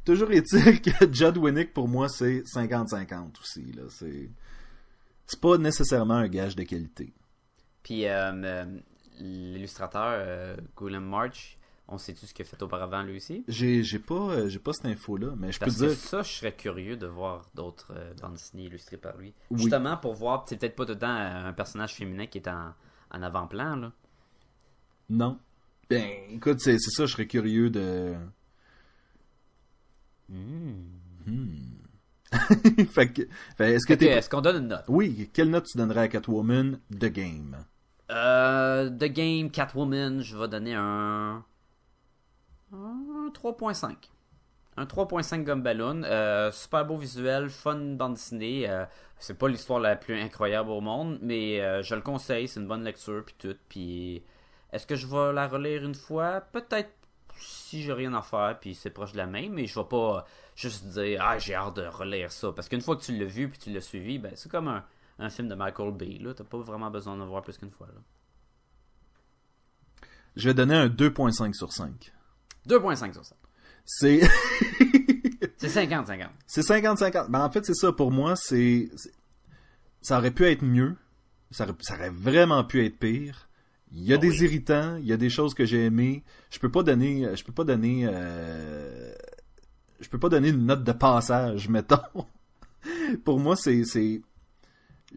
Toujours est-il que Judd Winnick, pour moi, c'est 50-50 aussi. Là. C'est... c'est pas nécessairement un gage de qualité. Puis euh, euh, l'illustrateur, euh, Guillaume March, on sait-tu ce qu'il a fait auparavant, lui aussi? J'ai, j'ai pas, euh, j'ai pas cette info-là, mais je peux dire. ça, je serais curieux de voir d'autres bandes dessinées illustrées par lui. Oui. Justement, pour voir, c'est peut-être pas euh, un personnage féminin qui est en, en avant-plan, là. Non. Ben, écoute, c'est, ça, je serais curieux de. Hmm. fait que, fait, est-ce que. Est-ce qu'on donne une note? Oui, quelle note tu donnerais à Catwoman The Game? Euh, The Game, Catwoman, je vais donner un... un 3.5. Un 3.5 gomme ballon. Euh, super beau visuel, fun bande dessinée. Euh, c'est pas l'histoire la plus incroyable au monde, mais euh, je le conseille, c'est une bonne lecture puis tout. Puis est-ce que je vais la relire une fois? Peut-être si j'ai rien à faire puis c'est proche de la même, mais je vais pas juste dire ah j'ai hâte de relire ça parce qu'une fois que tu l'as vu puis tu l'as suivi, ben c'est comme un, un film de Michael Bay là, t'as pas vraiment besoin d'en voir plus qu'une fois là. Je vais donner un 2.5 sur 5. 2.5 sur ça. C'est C'est 50-50. c'est 50-50. Ben, en fait, c'est ça. Pour moi, c'est c'est- ça aurait pu être mieux. Ça aurait, ça aurait vraiment pu être pire. Il y a Oh des oui. irritants, il y a des choses que j'ai aimées. Je peux pas donner, je peux pas donner, euh, je peux pas donner une note de passage, mettons. Pour moi, c'est, c'est,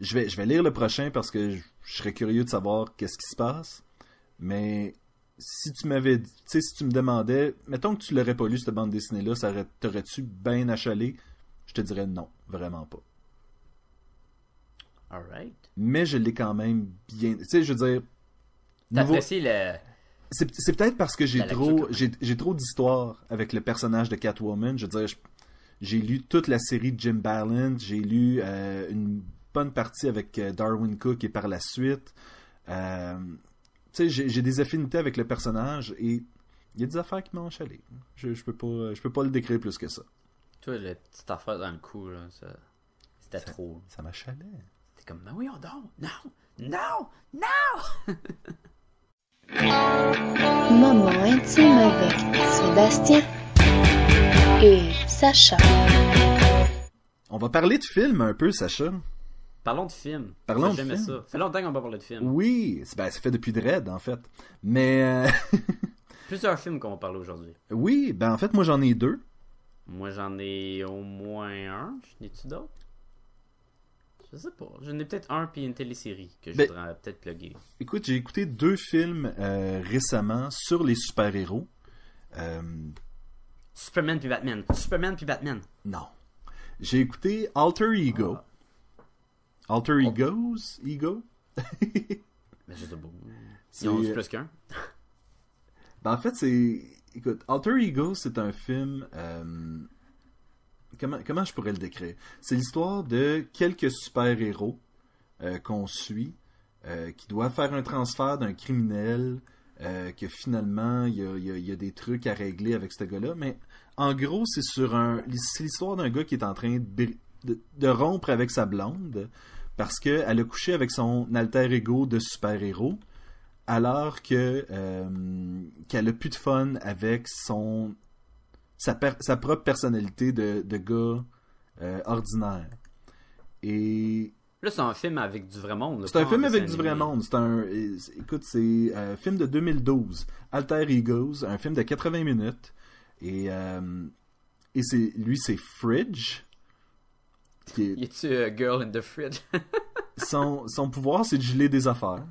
je vais, je vais lire le prochain parce que je, je serais curieux de savoir qu'est-ce qui se passe. Mais si tu m'avais, tu sais, si tu me demandais, mettons que tu l'aurais pas lu cette bande dessinée là, ça t'aurais-tu bien achalé? Je te dirais non, vraiment pas. Alright. Mais je l'ai quand même bien, tu sais, je veux dire. Le. c'est peut-être parce que j'ai trop j'ai trop d'histoire avec le personnage de Catwoman. Je veux dire, j'ai lu toute la série de Jim Ballant, j'ai lu euh, une bonne partie avec euh, Darwin Cook et par la suite. Euh, tu sais, j'ai des affinités avec le personnage et il y a des affaires qui m'ont enchalé. Je, je peux pas je peux pas le décrire plus que ça. Toi, la petite affaire dans le cou, là, ça. C'était trop. Ça m'achalait. T'es comme, mais oui, on dort. Non! Non! Non! Moment intime avec Sébastien et Sacha. On va parler de film un peu, Sacha. Parlons de film. Parlons J'ai de ça. Ça fait longtemps qu'on n'a pas parlé de film. Oui, c'est- ben, ça fait depuis Dread en fait. Mais euh, Plusieurs films qu'on va parler aujourd'hui. oui, ben en fait moi j'en ai deux. Moi, j'en ai au moins un. J'en ai-tu d'autres? Je sais pas. J'en ai peut-être un puis une télésérie que je Ben- voudrais peut-être plugger. Écoute, j'ai écouté deux films euh, récemment sur les super-héros. Euh, Superman puis Batman. Superman puis Batman. non. J'ai écouté Alter Ego. Alter Egos? Ego? Mais je sais pas. Ils ont plus qu'un. Ben, en fait, c'est... Écoute, Alter Ego, c'est un film... euh, Comment, je pourrais le décrire? C'est l'histoire de quelques super-héros euh, qu'on suit, euh, qui doivent faire un transfert d'un criminel, euh, que finalement, il y a, des trucs à régler avec ce gars-là. Mais en gros, c'est sur un... L'histoire d'un gars qui est en train de, rompre avec sa blonde parce qu'elle a couché avec son alter ego de super-héros alors que qu'elle a plus de fun avec son sa, per- sa propre personnalité de, de gars euh, ordinaire. Et Là, c'est un film avec du vrai monde. c'est un film avec du vrai monde. C'est un euh, écoute, c'est un film de 2012, Alter Egos, un film de 80 minutes et euh, et c'est lui, c'est Fridge. Qui est- Y euh, Girl in the Fridge? son, son pouvoir, c'est de geler des affaires.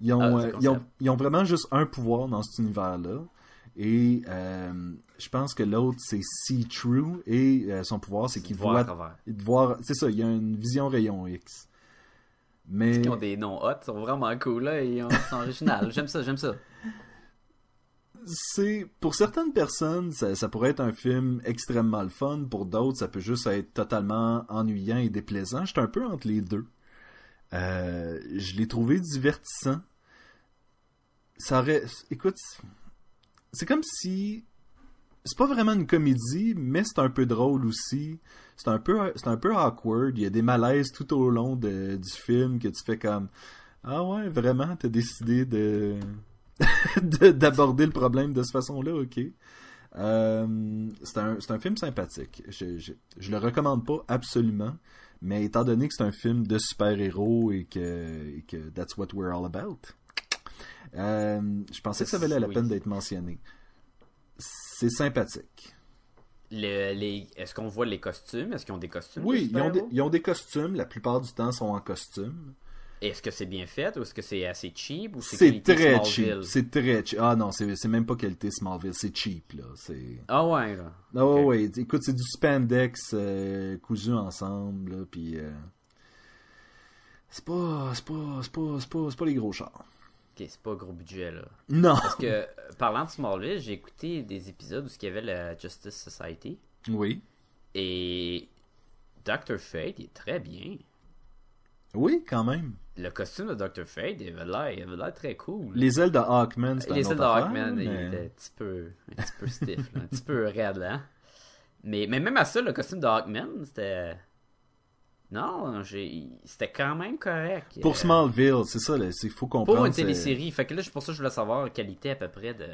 Ils ont, Ah, euh, ils, ont, ils ont vraiment juste un pouvoir dans cet univers-là. Et euh, je pense que l'autre, c'est See True. Et euh, son pouvoir, c'est qu'il voit. voir- C'est ça, il y a une vision rayon X. Mais. Ils ont des noms hot, ils sont vraiment cool, là, et ils sont originaux. J'aime ça, j'aime ça. c'est pour certaines personnes, ça, ça pourrait être un film extrêmement le fun. Pour d'autres, ça peut juste être totalement ennuyant et déplaisant. J'étais un peu entre les deux. Euh, je l'ai trouvé divertissant. Ça aurait, écoute, c'est comme si c'est pas vraiment une comédie, mais c'est un peu drôle aussi. C'est un peu, c'est un peu awkward. Il y a des malaises tout au long de- du film que tu fais comme ah ouais vraiment t'as décidé de de- d'aborder le problème de cette façon-là, ok. Euh, c'est un, un film sympathique. Je, je, je le recommande pas absolument, mais étant donné que c'est un film de super-héros et que, et que that's what we're all about, euh, je pensais que ça valait la Oui. peine d'être mentionné. C'est sympathique. Le- les... Est-ce qu'on voit les costumes? Est-ce qu'ils ont des costumes? Oui, ils ont, des, ils ont des costumes. La plupart du temps, sont en costume. Est-ce que c'est bien fait ou est-ce que c'est assez cheap ou c'est très cheap. C'est très cheap. Ah non, c'est c'est même pas qualité Smallville. C'est cheap, là. C'est... Ah ouais, là. Ah ouais, écoute, c'est du spandex euh, cousu ensemble, puis euh, c'est pas, c'est pas, c'est pas, c'est pas, c'est pas les gros chars. Ok, c'est pas gros budget, là. Non. Parce que, euh, parlant de Smallville, j'ai écouté des épisodes où il y avait la Justice Society Oui. et Dr. Fate, il est très bien. Oui, quand même. Le costume de Dr. Fate, il avait l'air, il avait l'air très cool. Les ailes de Hawkman, un Les ailes de Hawkman, il était un petit peu, un petit peu stiff, là, un petit peu raide, là. Mais, mais même à ça, le costume de Hawkman, c'était... Non, j'ai... c'était quand même correct. Pour Euh, Smallville, c'est ça, il faut comprendre. Pour une télésérie. Fait que là, c'est pour ça que je voulais savoir la qualité à peu près de,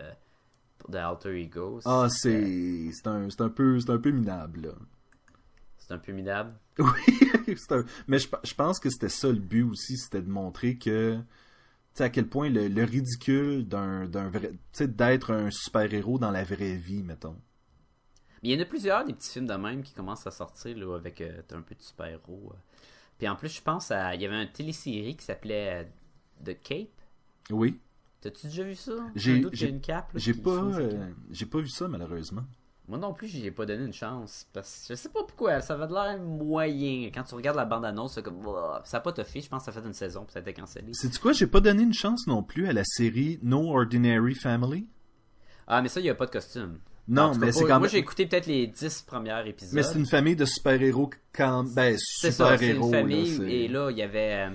de Alter Ego. Ah, c'est, c'est un, c'est un peu, c'est un peu minable, là. C'est un peu minable? Oui, un- mais je, je pense que c'était ça le but aussi, c'était de montrer que, tu sais, à quel point le, le ridicule d'un, d'un vrai, d'être un super-héros dans la vraie vie, mettons. Mais il y en a plusieurs des petits films de même qui commencent à sortir là, avec euh, un peu de super-héros. euh. Puis en plus, je pense à. Il y avait une télésérie qui s'appelait euh, The Cape. Oui. T'as-tu déjà vu ça? J'ai- j'ai- une cape. J'ai pas, euh, j'ai pas vu ça, malheureusement. Moi non plus, j'y ai pas donné une chance. Parce que je sais pas pourquoi. Ça avait de l'air moyen. Quand tu regardes la bande-annonce, c'est comme. Ça a pas toffé. Je pense que ça fait une saison. Puis ça a été cancellé. C'est quoi, j'ai pas donné une chance non plus à la série No Ordinary Family. Ah, mais ça, il y a pas de costume. Non, mais c'est quand Moi, même. j'ai écouté peut-être les 10 premiers épisodes. Mais c'est une famille de super-héros quand. Ben, C'est ça, c'est une super-héros. famille. là, et là, il y avait. euh,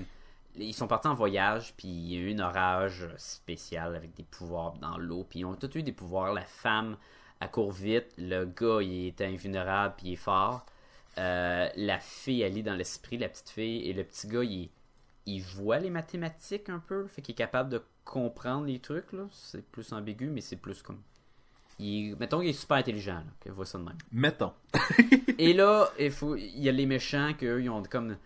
ils sont partis en voyage, puis il y a eu un orage spécial avec des pouvoirs dans l'eau. Puis ils ont tous eu des pouvoirs. La femme, elle court vite. Le gars, il est invulnérable, puis il est fort. Euh, la fille, elle lit dans l'esprit, la petite fille. Et le petit gars, il, il voit les mathématiques un peu. Fait qu'il est capable de comprendre les trucs. là. C'est plus ambigu, mais c'est plus comme. Il, mettons qu'il est super intelligent, là, que voit ça de même. Mettons. Et là, il, faut, il y a les méchants qu'eux, ils ont comme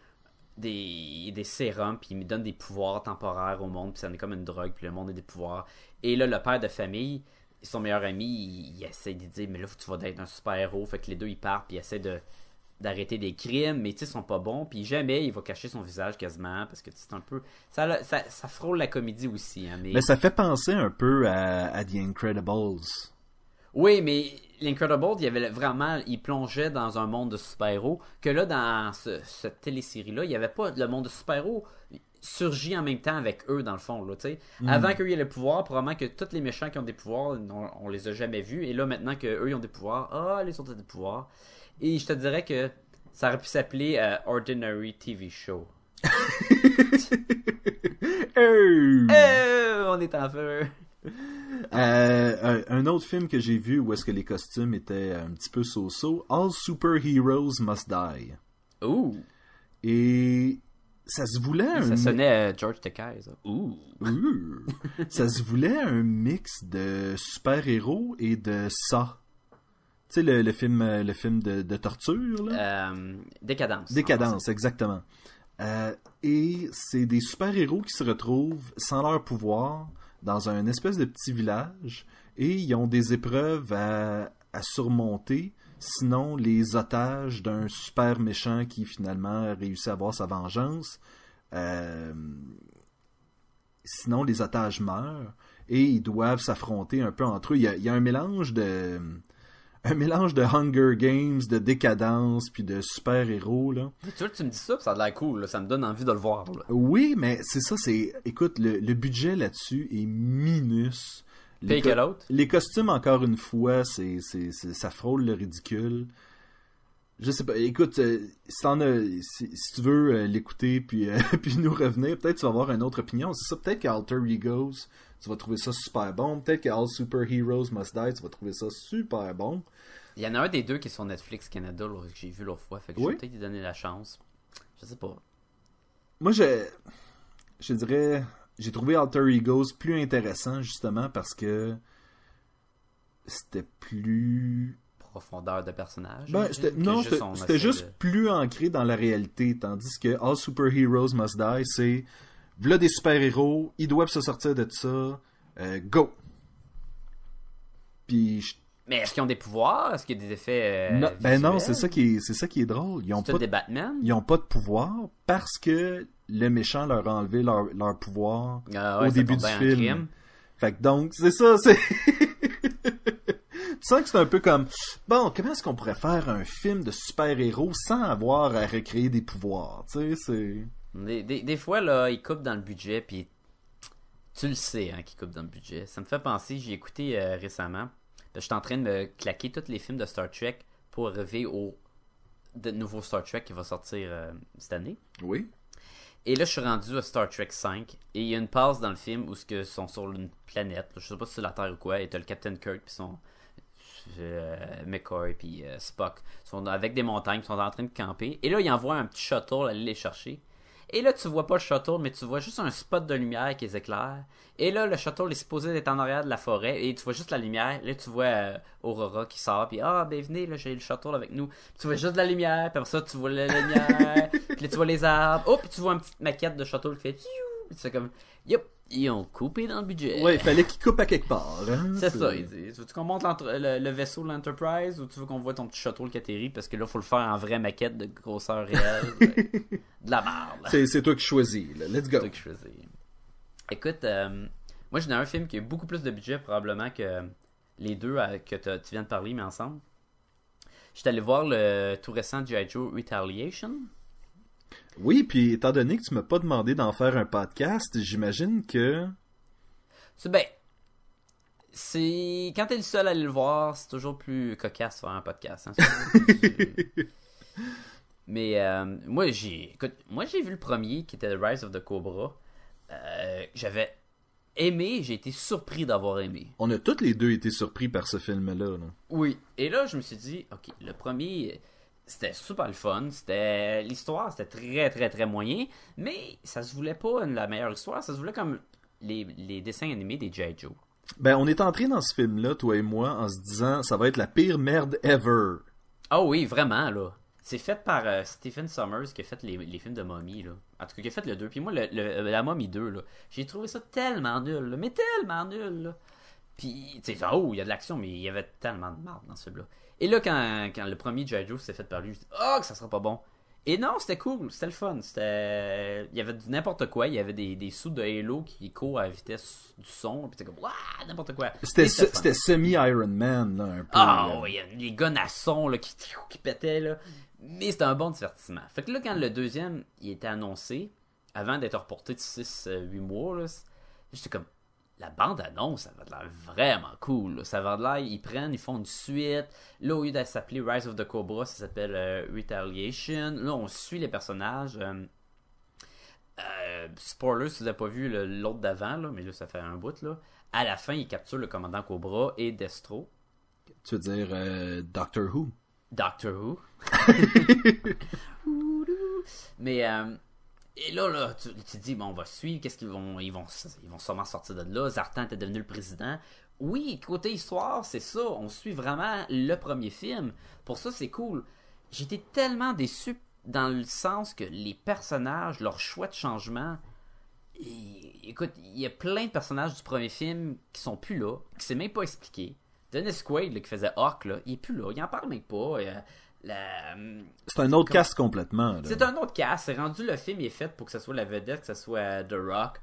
des, des sérums, puis ils me donnent des pouvoirs temporaires au monde, puis ça en est comme une drogue, puis le monde a des pouvoirs. Et là, le père de famille, son meilleur ami, il, il essaie de dire, mais là, tu vas être un super-héros. Fait que les deux, ils partent, puis ils essaient de d'arrêter des crimes, mais tu sais, ils sont pas bons, puis jamais il va cacher son visage quasiment, parce que c'est un peu... Ça, ça, ça frôle la comédie aussi, hein, mais... Mais ça fait penser un peu à, à The Incredibles. Oui, mais l'Incredible, il y avait vraiment, il plongeait dans un monde de super-héros. Que là, dans ce- cette télésérie-là, il n'y avait pas le monde de super-héros surgit en même temps avec eux, dans le fond. Là, sais. Avant qu'eux aient le pouvoir, probablement que tous les méchants qui ont des pouvoirs, on, on les a jamais vus. Et là, maintenant qu'eux ils ont des pouvoirs, ah, les autres ont des pouvoirs. Et je te dirais que ça aurait pu s'appeler euh, Ordinary TV Show. Euh, Euh, on est en feu. Euh, un, autre film que j'ai vu où est-ce que les costumes étaient un petit peu so-so, All Superheroes Must Die. Ouh, Et ça se voulait un ça sonnait euh, George Takei, ça. Ouh. Ouh. ça se voulait un mix de super-héros et de ça. Tu sais le, le film euh, le film de, de torture là? Euh, décadence. en Décadence, exactement. Euh, et c'est des super-héros qui se retrouvent sans leur pouvoir dans un espèce de petit village et ils ont des épreuves à, surmonter sinon les otages d'un super méchant qui finalement a réussi à avoir sa vengeance. Euh, sinon les otages meurent et ils doivent s'affronter un peu entre eux. Il y a un mélange de un mélange de Hunger Games, de décadence, puis de super-héros, là. Tu vois, tu me dis ça, ça a l'air cool, là. ça me donne envie de le voir. Là. Oui, mais c'est ça, c'est... Écoute, le, le budget là-dessus est minus. Les, co- les costumes, encore une fois, c'est, c'est, c'est- ça frôle le ridicule. Je sais pas, écoute, euh, si, t'en as, si, si tu veux euh, l'écouter puis, euh, puis nous revenir, peut-être tu vas avoir une autre opinion. C'est ça, peut-être qu'Alter Egos, tu vas trouver ça super bon. Peut-être que All Super Heroes Must Die, tu vas trouver ça super bon. Il y en a un des deux qui est sur Netflix Canada, là, que j'ai vu l'autre fois, fait que je vais peut-être lui donner la chance. Je sais pas. Moi, je, je dirais, j'ai trouvé Alter Egos plus intéressant justement parce que c'était plus. Profondeur de personnage. Ben, c'était, non, juste c'était juste de- plus ancré dans la réalité, tandis que All Super Heroes Must Die, c'est v'là des super-héros, ils doivent se sortir de ça, euh, go! Puis, je- Mais est-ce qu'ils ont des pouvoirs? Est-ce qu'il y a des effets. euh, non, ben non, c'est ça qui est, c'est ça qui est drôle. Ils ont C'est pas tous des Batman? ils ont pas de pouvoir parce que le méchant leur a enlevé leur, leur pouvoir Ah ouais, au début du film. crime. Fait que donc, c'est ça, c'est... tu sens que c'est un peu comme, bon, comment est-ce qu'on pourrait faire un film de super-héros sans avoir à recréer des pouvoirs, tu sais, c'est... Des, des, des fois, là, ils coupent dans le budget, puis tu le sais, hein, qu'ils coupent dans le budget. Ça me fait penser, j'ai écouté euh, récemment, je suis en train de me claquer tous les films de Star Trek pour arriver au de nouveau Star Trek qui va sortir euh, cette année. Oui. Et là, je suis rendu à Star Trek 5. Et il y a une passe dans le film où ils sont sur une planète. Je sais pas si c'est la Terre ou quoi. Et t'as le Captain Kirk puis son euh, McCoy puis euh, Spock. Ils sont avec des montagnes. Ils sont en train de camper. Et là, ils envoient un petit shuttle aller les chercher. Et là, tu vois pas le shuttle, mais tu vois juste un spot de lumière qui les éclaire. Et là, le shuttle est supposé être en arrière de la forêt. Et tu vois juste la lumière. Là, tu vois euh, Aurora qui sort. Puis, ah, ben venez, là, j'ai le shuttle avec nous. Tu vois juste la lumière. Puis après ça, tu vois la lumière. puis là, tu vois les arbres. Oh, puis tu vois une petite maquette de shuttle qui fait. Tu fais comme, yep, ils ont coupé dans le budget. Ouais, il fallait qu'il coupe à quelque part, hein, C'est ça, il dit. Veux-tu qu'on monte le, le vaisseau de l'Enterprise ou tu veux qu'on voit ton petit shuttle qui atterrit parce que là, faut le faire en vraie maquette de grosseur réelle. de la merde. C'est, c'est toi qui choisis, là. Let's go. C'est que je faisais. Écoute, euh, moi, j'ai un film qui a beaucoup plus de budget probablement que les deux euh, que tu viens de parler, mais ensemble. J'étais allé voir le tout récent G.I. Joe Retaliation. Oui, puis étant donné que tu m'as pas demandé d'en faire un podcast, j'imagine que... C'est ben. C'est. Quand t'es le seul à aller le voir, c'est toujours plus cocasse de faire un podcast. hein. Plus- Mais euh, moi j'ai. Écoute, moi j'ai vu le premier qui était The Rise of the Cobra. Euh, J'avais aimé, j'ai été surpris d'avoir aimé. On a tous les deux été surpris par ce film-là, là. Oui. Et là, je me suis dit, ok, le premier, c'était super le fun. C'était l'histoire, c'était très très très moyen, mais ça se voulait pas la meilleure histoire. Ça se voulait comme les, les dessins animés des G.I. Joe. Ben, on est entré dans ce film-là, toi et moi, en se disant, ça va être la pire merde ever. Ah oui, vraiment, là. C'est fait par euh, Stephen Sommers qui a fait les, les films de Mommy, là. En tout cas, qui a fait le 2. Puis moi, le, le- la Mommy 2, là, j'ai trouvé ça tellement nul, là, mais tellement nul, là. Puis, tu sais, oh, il y a de l'action, mais il y avait tellement de marde dans ce film-là. Et là, quand, quand le premier G.I. Joe s'est fait par lui, je dis, oh, que ça sera pas bon. Et non, c'était cool, c'était le fun. C'était... Il y avait du n'importe quoi, il y avait des, des sous de Halo qui courent à la vitesse du son, puis c'était comme, waouh, n'importe quoi. C'était, se- semi-Iron Man, là, un peu. Ah, là. oui, il y a les guns à son là, qui, qui pétaient. Là. Mais c'était un bon divertissement. Fait que là, quand le deuxième il était annoncé, avant d'être reporté de 6-8 mois, là, c- j'étais comme. La bande-annonce, ça va de l'air vraiment cool. là. Ça va de l'air, ils prennent, ils font une suite. Là, au lieu de s'appeler Rise of the Cobra, ça s'appelle euh, Retaliation. Là, on suit les personnages. euh, euh, spoiler si vous n'avez pas vu l'autre d'avant, là, mais là, ça fait un bout. Là. À la fin, ils capturent le commandant Cobra et Destro. Tu veux dire euh, Doctor Who? Doctor Who. Mais et là, là, tu, tu dis bon, on va suivre. Qu'est-ce qu'ils vont, ils vont, ils vont sûrement sortir de là. Zartan était devenu le président. Oui, côté histoire, c'est ça. On suit vraiment le premier film. Pour ça, c'est cool. J'étais tellement déçu dans le sens que les personnages, leur choix de changement. écoute, il y a plein de personnages du premier film qui sont plus là, qui s'est même pas expliqué. Dennis Quaid, qui faisait Hawk, là, il est plus là. Il en parle même pas. Euh, la- C'est un autre cast complètement. C'est un autre cas. C'est rendu le film il est fait pour que ce soit la vedette, que ce soit The Rock.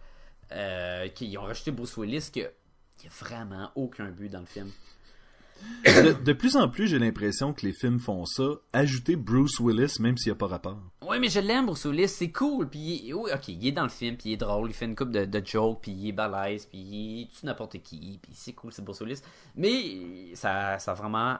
Euh, qu'ils ont rajouté Bruce Willis, que il y a vraiment aucun but dans le film. De, de plus en plus, j'ai l'impression que les films font ça. Ajouter Bruce Willis, même s'il n'y a pas rapport. Ouais, mais je l'aime, Bruce Willis, c'est cool. Puis, il est- oui, ok, il est dans le film, puis il est drôle, il fait une coupe de, de jokes, puis il est balèze, puis il tue n'importe qui, puis c'est cool, c'est Bruce Willis. Mais ça, ça a vraiment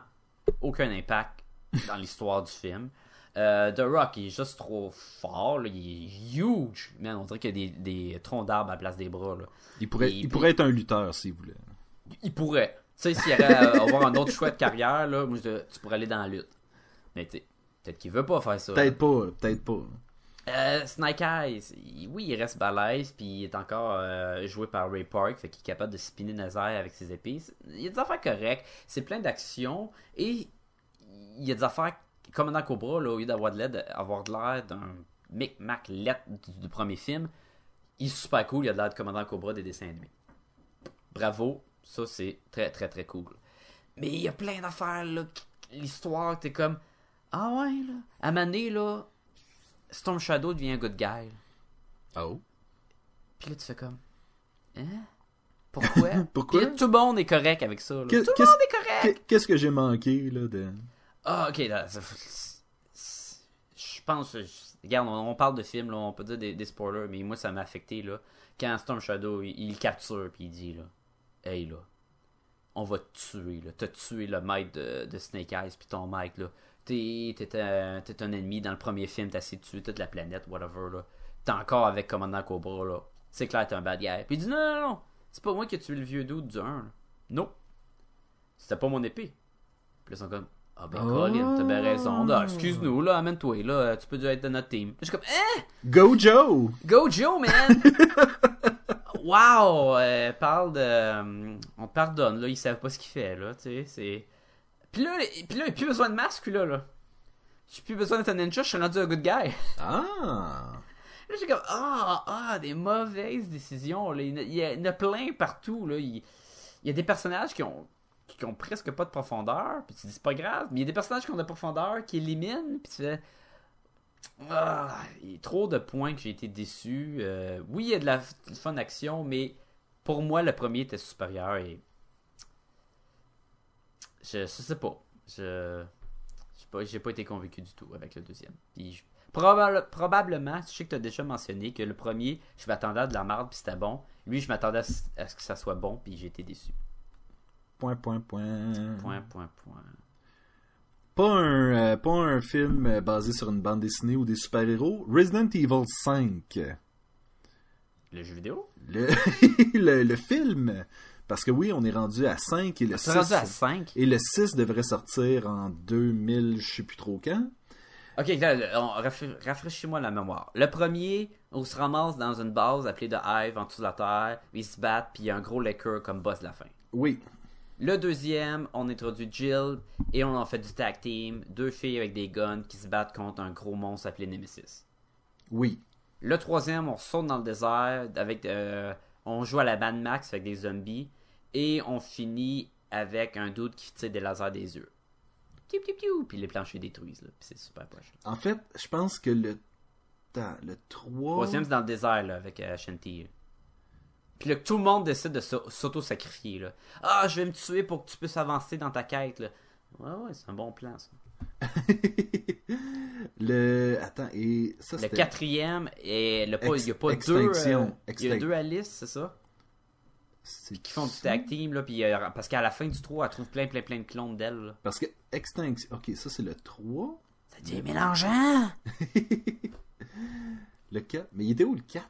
aucun impact dans l'histoire du film. Euh, The Rock, il est juste trop fort, là, il est huge. Man, on dirait qu'il y a des, des troncs d'arbres à la place des bras. Là. Il pourrait, il pourrait être un lutteur s'il voulait. Il pourrait. Tu sais, s'il y avait à avoir un autre choix de carrière, là, moi, je- tu pourrais aller dans la lutte. Mais peut-être qu'il veut pas faire ça. Peut-être pas, peut-être pas. Euh, Snake Eyes, il- oui, il reste balèze, puis il est encore euh, joué par Ray Park, fait qu'il est capable de spinner airs avec ses épées. Il y a des affaires correctes, c'est plein d'action, et il y a des affaires, comme dans Cobra, là, au lieu d'avoir de l'air, avoir de l'air d'un micmac lettre du, du premier film, il est super cool, il a de l'air de Commandant Cobra des dessins animés. Bravo, ça c'est très très très cool. Mais il y a plein d'affaires, là, l'histoire, t'es comme, ah ouais, là, à Mané, là, Storm Shadow devient un good guy. là. Oh. Puis là, tu fais comme. Hein? Pourquoi? Pourquoi? Puis tout le monde est correct avec ça. là. Que- tout le monde est correct! Qu'est- Qu'est-ce que j'ai manqué, là, de... Ah, ok. là, Je pense. Regarde, on, parle de films, là, on peut dire des, spoilers, mais moi, ça m'a affecté. là Quand Storm Shadow, il, capture, puis il dit là, Hey, là, on va te tuer, là. T'as tué le maître de, Snake Eyes, puis ton maître, là. T'es un, un ennemi dans le premier film, t'as essayé de tuer toute la planète, whatever, là. T'es encore avec Commandant Cobra, là. C'est clair, t'es un bad guy. Puis il dit Non, non, non, c'est pas moi qui ai tué le vieux doute du 1, là. Non. C'était pas mon épée. Puis là, ils sont comme Ah ben, Oh. Colin, t'as bien raison. Ah, excuse-nous, là, amène-toi, là, tu peux déjà être de notre team. Je suis comme Hein? Go Joe! Go Joe, man! wow! euh, parle de. euh, on te pardonne, là, ils savent pas ce qu'il fait, là, tu sais, c'est. Puis là, puis là, il a plus besoin de masque, là, là. J'ai plus besoin d'être un ninja, je suis rendu un good guy. Ah! Là, j'ai comme, ah, ah, des mauvaises décisions. Là. Il, y en a- plein partout. Là. Il, il y a des personnages qui ont, qui ont presque pas de profondeur. Puis tu dis, c'est pas grave. Mais il y a des personnages qui ont de profondeur, qui éliminent. Puis tu fais, ah, il y a trop de points que j'ai été déçu. Euh, oui, il y a de la fun action, mais pour moi, le premier était supérieur. Et je, sais pas. Je. sais pas, J'ai pas été convaincu du tout avec le deuxième. Puis Probable- probablement, je sais que tu as déjà mentionné que le premier, je m'attendais à de la merde puis c'était bon. Lui, je m'attendais à, à ce que ça soit bon puis j'ai été déçu. Point, point, point. Point, point, point. Pas un, euh, pas un film euh, basé sur une bande dessinée ou des super-héros. Resident Evil 5. Le jeu vidéo? Le, le, le film. Parce que oui, on est rendu à 5 et le C'est 6. rendu à 5. Et le 6 devrait sortir en 2000, je sais plus trop quand. Ok, on- rafraîchis-moi la mémoire. Le premier, on se ramasse dans une base appelée The Hive en dessous de la terre. Ils se battent puis il y a un gros liquor comme boss de la fin. Oui. Le deuxième, on introduit Jill et on en fait du tag team. Deux filles avec des guns qui se battent contre un gros monstre appelé Nemesis. Oui. Le troisième, on saute dans le désert avec. euh, on joue à la Mad Max avec des zombies. Et on finit avec un doute qui tire des lasers des yeux. Piou, piou, piou, Puis les planchers détruisent. Là, puis c'est super poche. En fait, je pense que le. Attends, le 3. Troisième, c'est dans le désert là, avec euh, Shanti. là. Puis là, tout le monde décide de s'au- s'auto-sacrifier. là. Ah, je vais me tuer pour que tu puisses avancer dans ta quête. Là. Ouais, ouais, c'est un bon plan ça. le. Attends, et ça Le c'était. quatrième, et le pas, il n'y a pas Ex- deux. euh, il y a deux Alice, c'est ça? c'est qui font du tag team là puis euh, parce qu'à la fin du 3 elle trouve plein plein plein de clones d'elle. Parce que Extinction. Ok, ça c'est le 3. ça devient mélangeant Le 4. Mais il était où le 4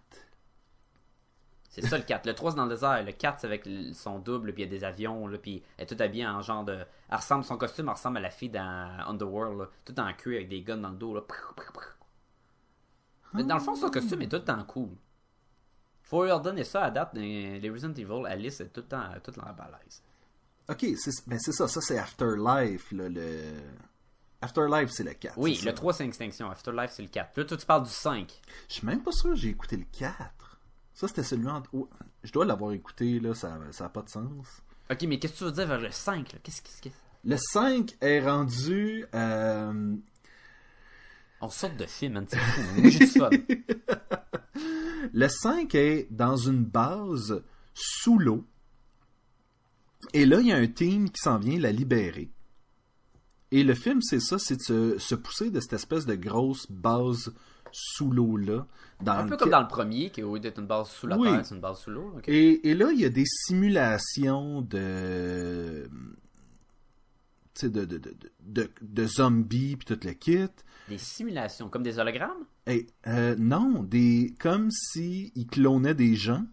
c'est ça le 4 le 3 c'est dans le désert le 4 c'est avec son double puis il y a des avions là puis elle est toute habillée en genre de elle ressemble son costume elle ressemble à la fille dans Underworld là, tout en queue avec des guns dans le dos là mais dans le fond son costume est tout le temps cool faut leur donner ça à date les Resident Evil Alice est tout le temps tout le temps balèze Ok, c'est ben c'est ça. Ça c'est Afterlife. Là, le... Afterlife c'est le 4. oui le ça. 3 c'est Extinction Afterlife c'est le 4 là toi tu parles du 5 Je suis même pas sûr que j'ai écouté le 4. Ça c'était celui en. oh, je dois l'avoir écouté, là. Ça n'a ça pas de sens. Ok, mais qu'est-ce que tu veux dire vers le 5 là? Qu'est-ce qu'est-ce? Que. Le 5 est rendu... euh, On sort de film, man, c'est fou. Moi, j'ai du fun. Le 5 est dans une base sous l'eau. Et là, il y a un team qui s'en vient la libérer. Et le film, c'est ça, c'est de se, se pousser de cette espèce de grosse base sous l'eau-là. Un peu comme dans le premier, qui au lieu d'être une base sous la Oui. terre, c'est une base sous l'eau. Et, et là, il y a des simulations de... tu sais, de, de, de, de, de zombies puis tout le kit. Des simulations, comme des hologrammes? Et, euh, non, des comme si ils clonaient des gens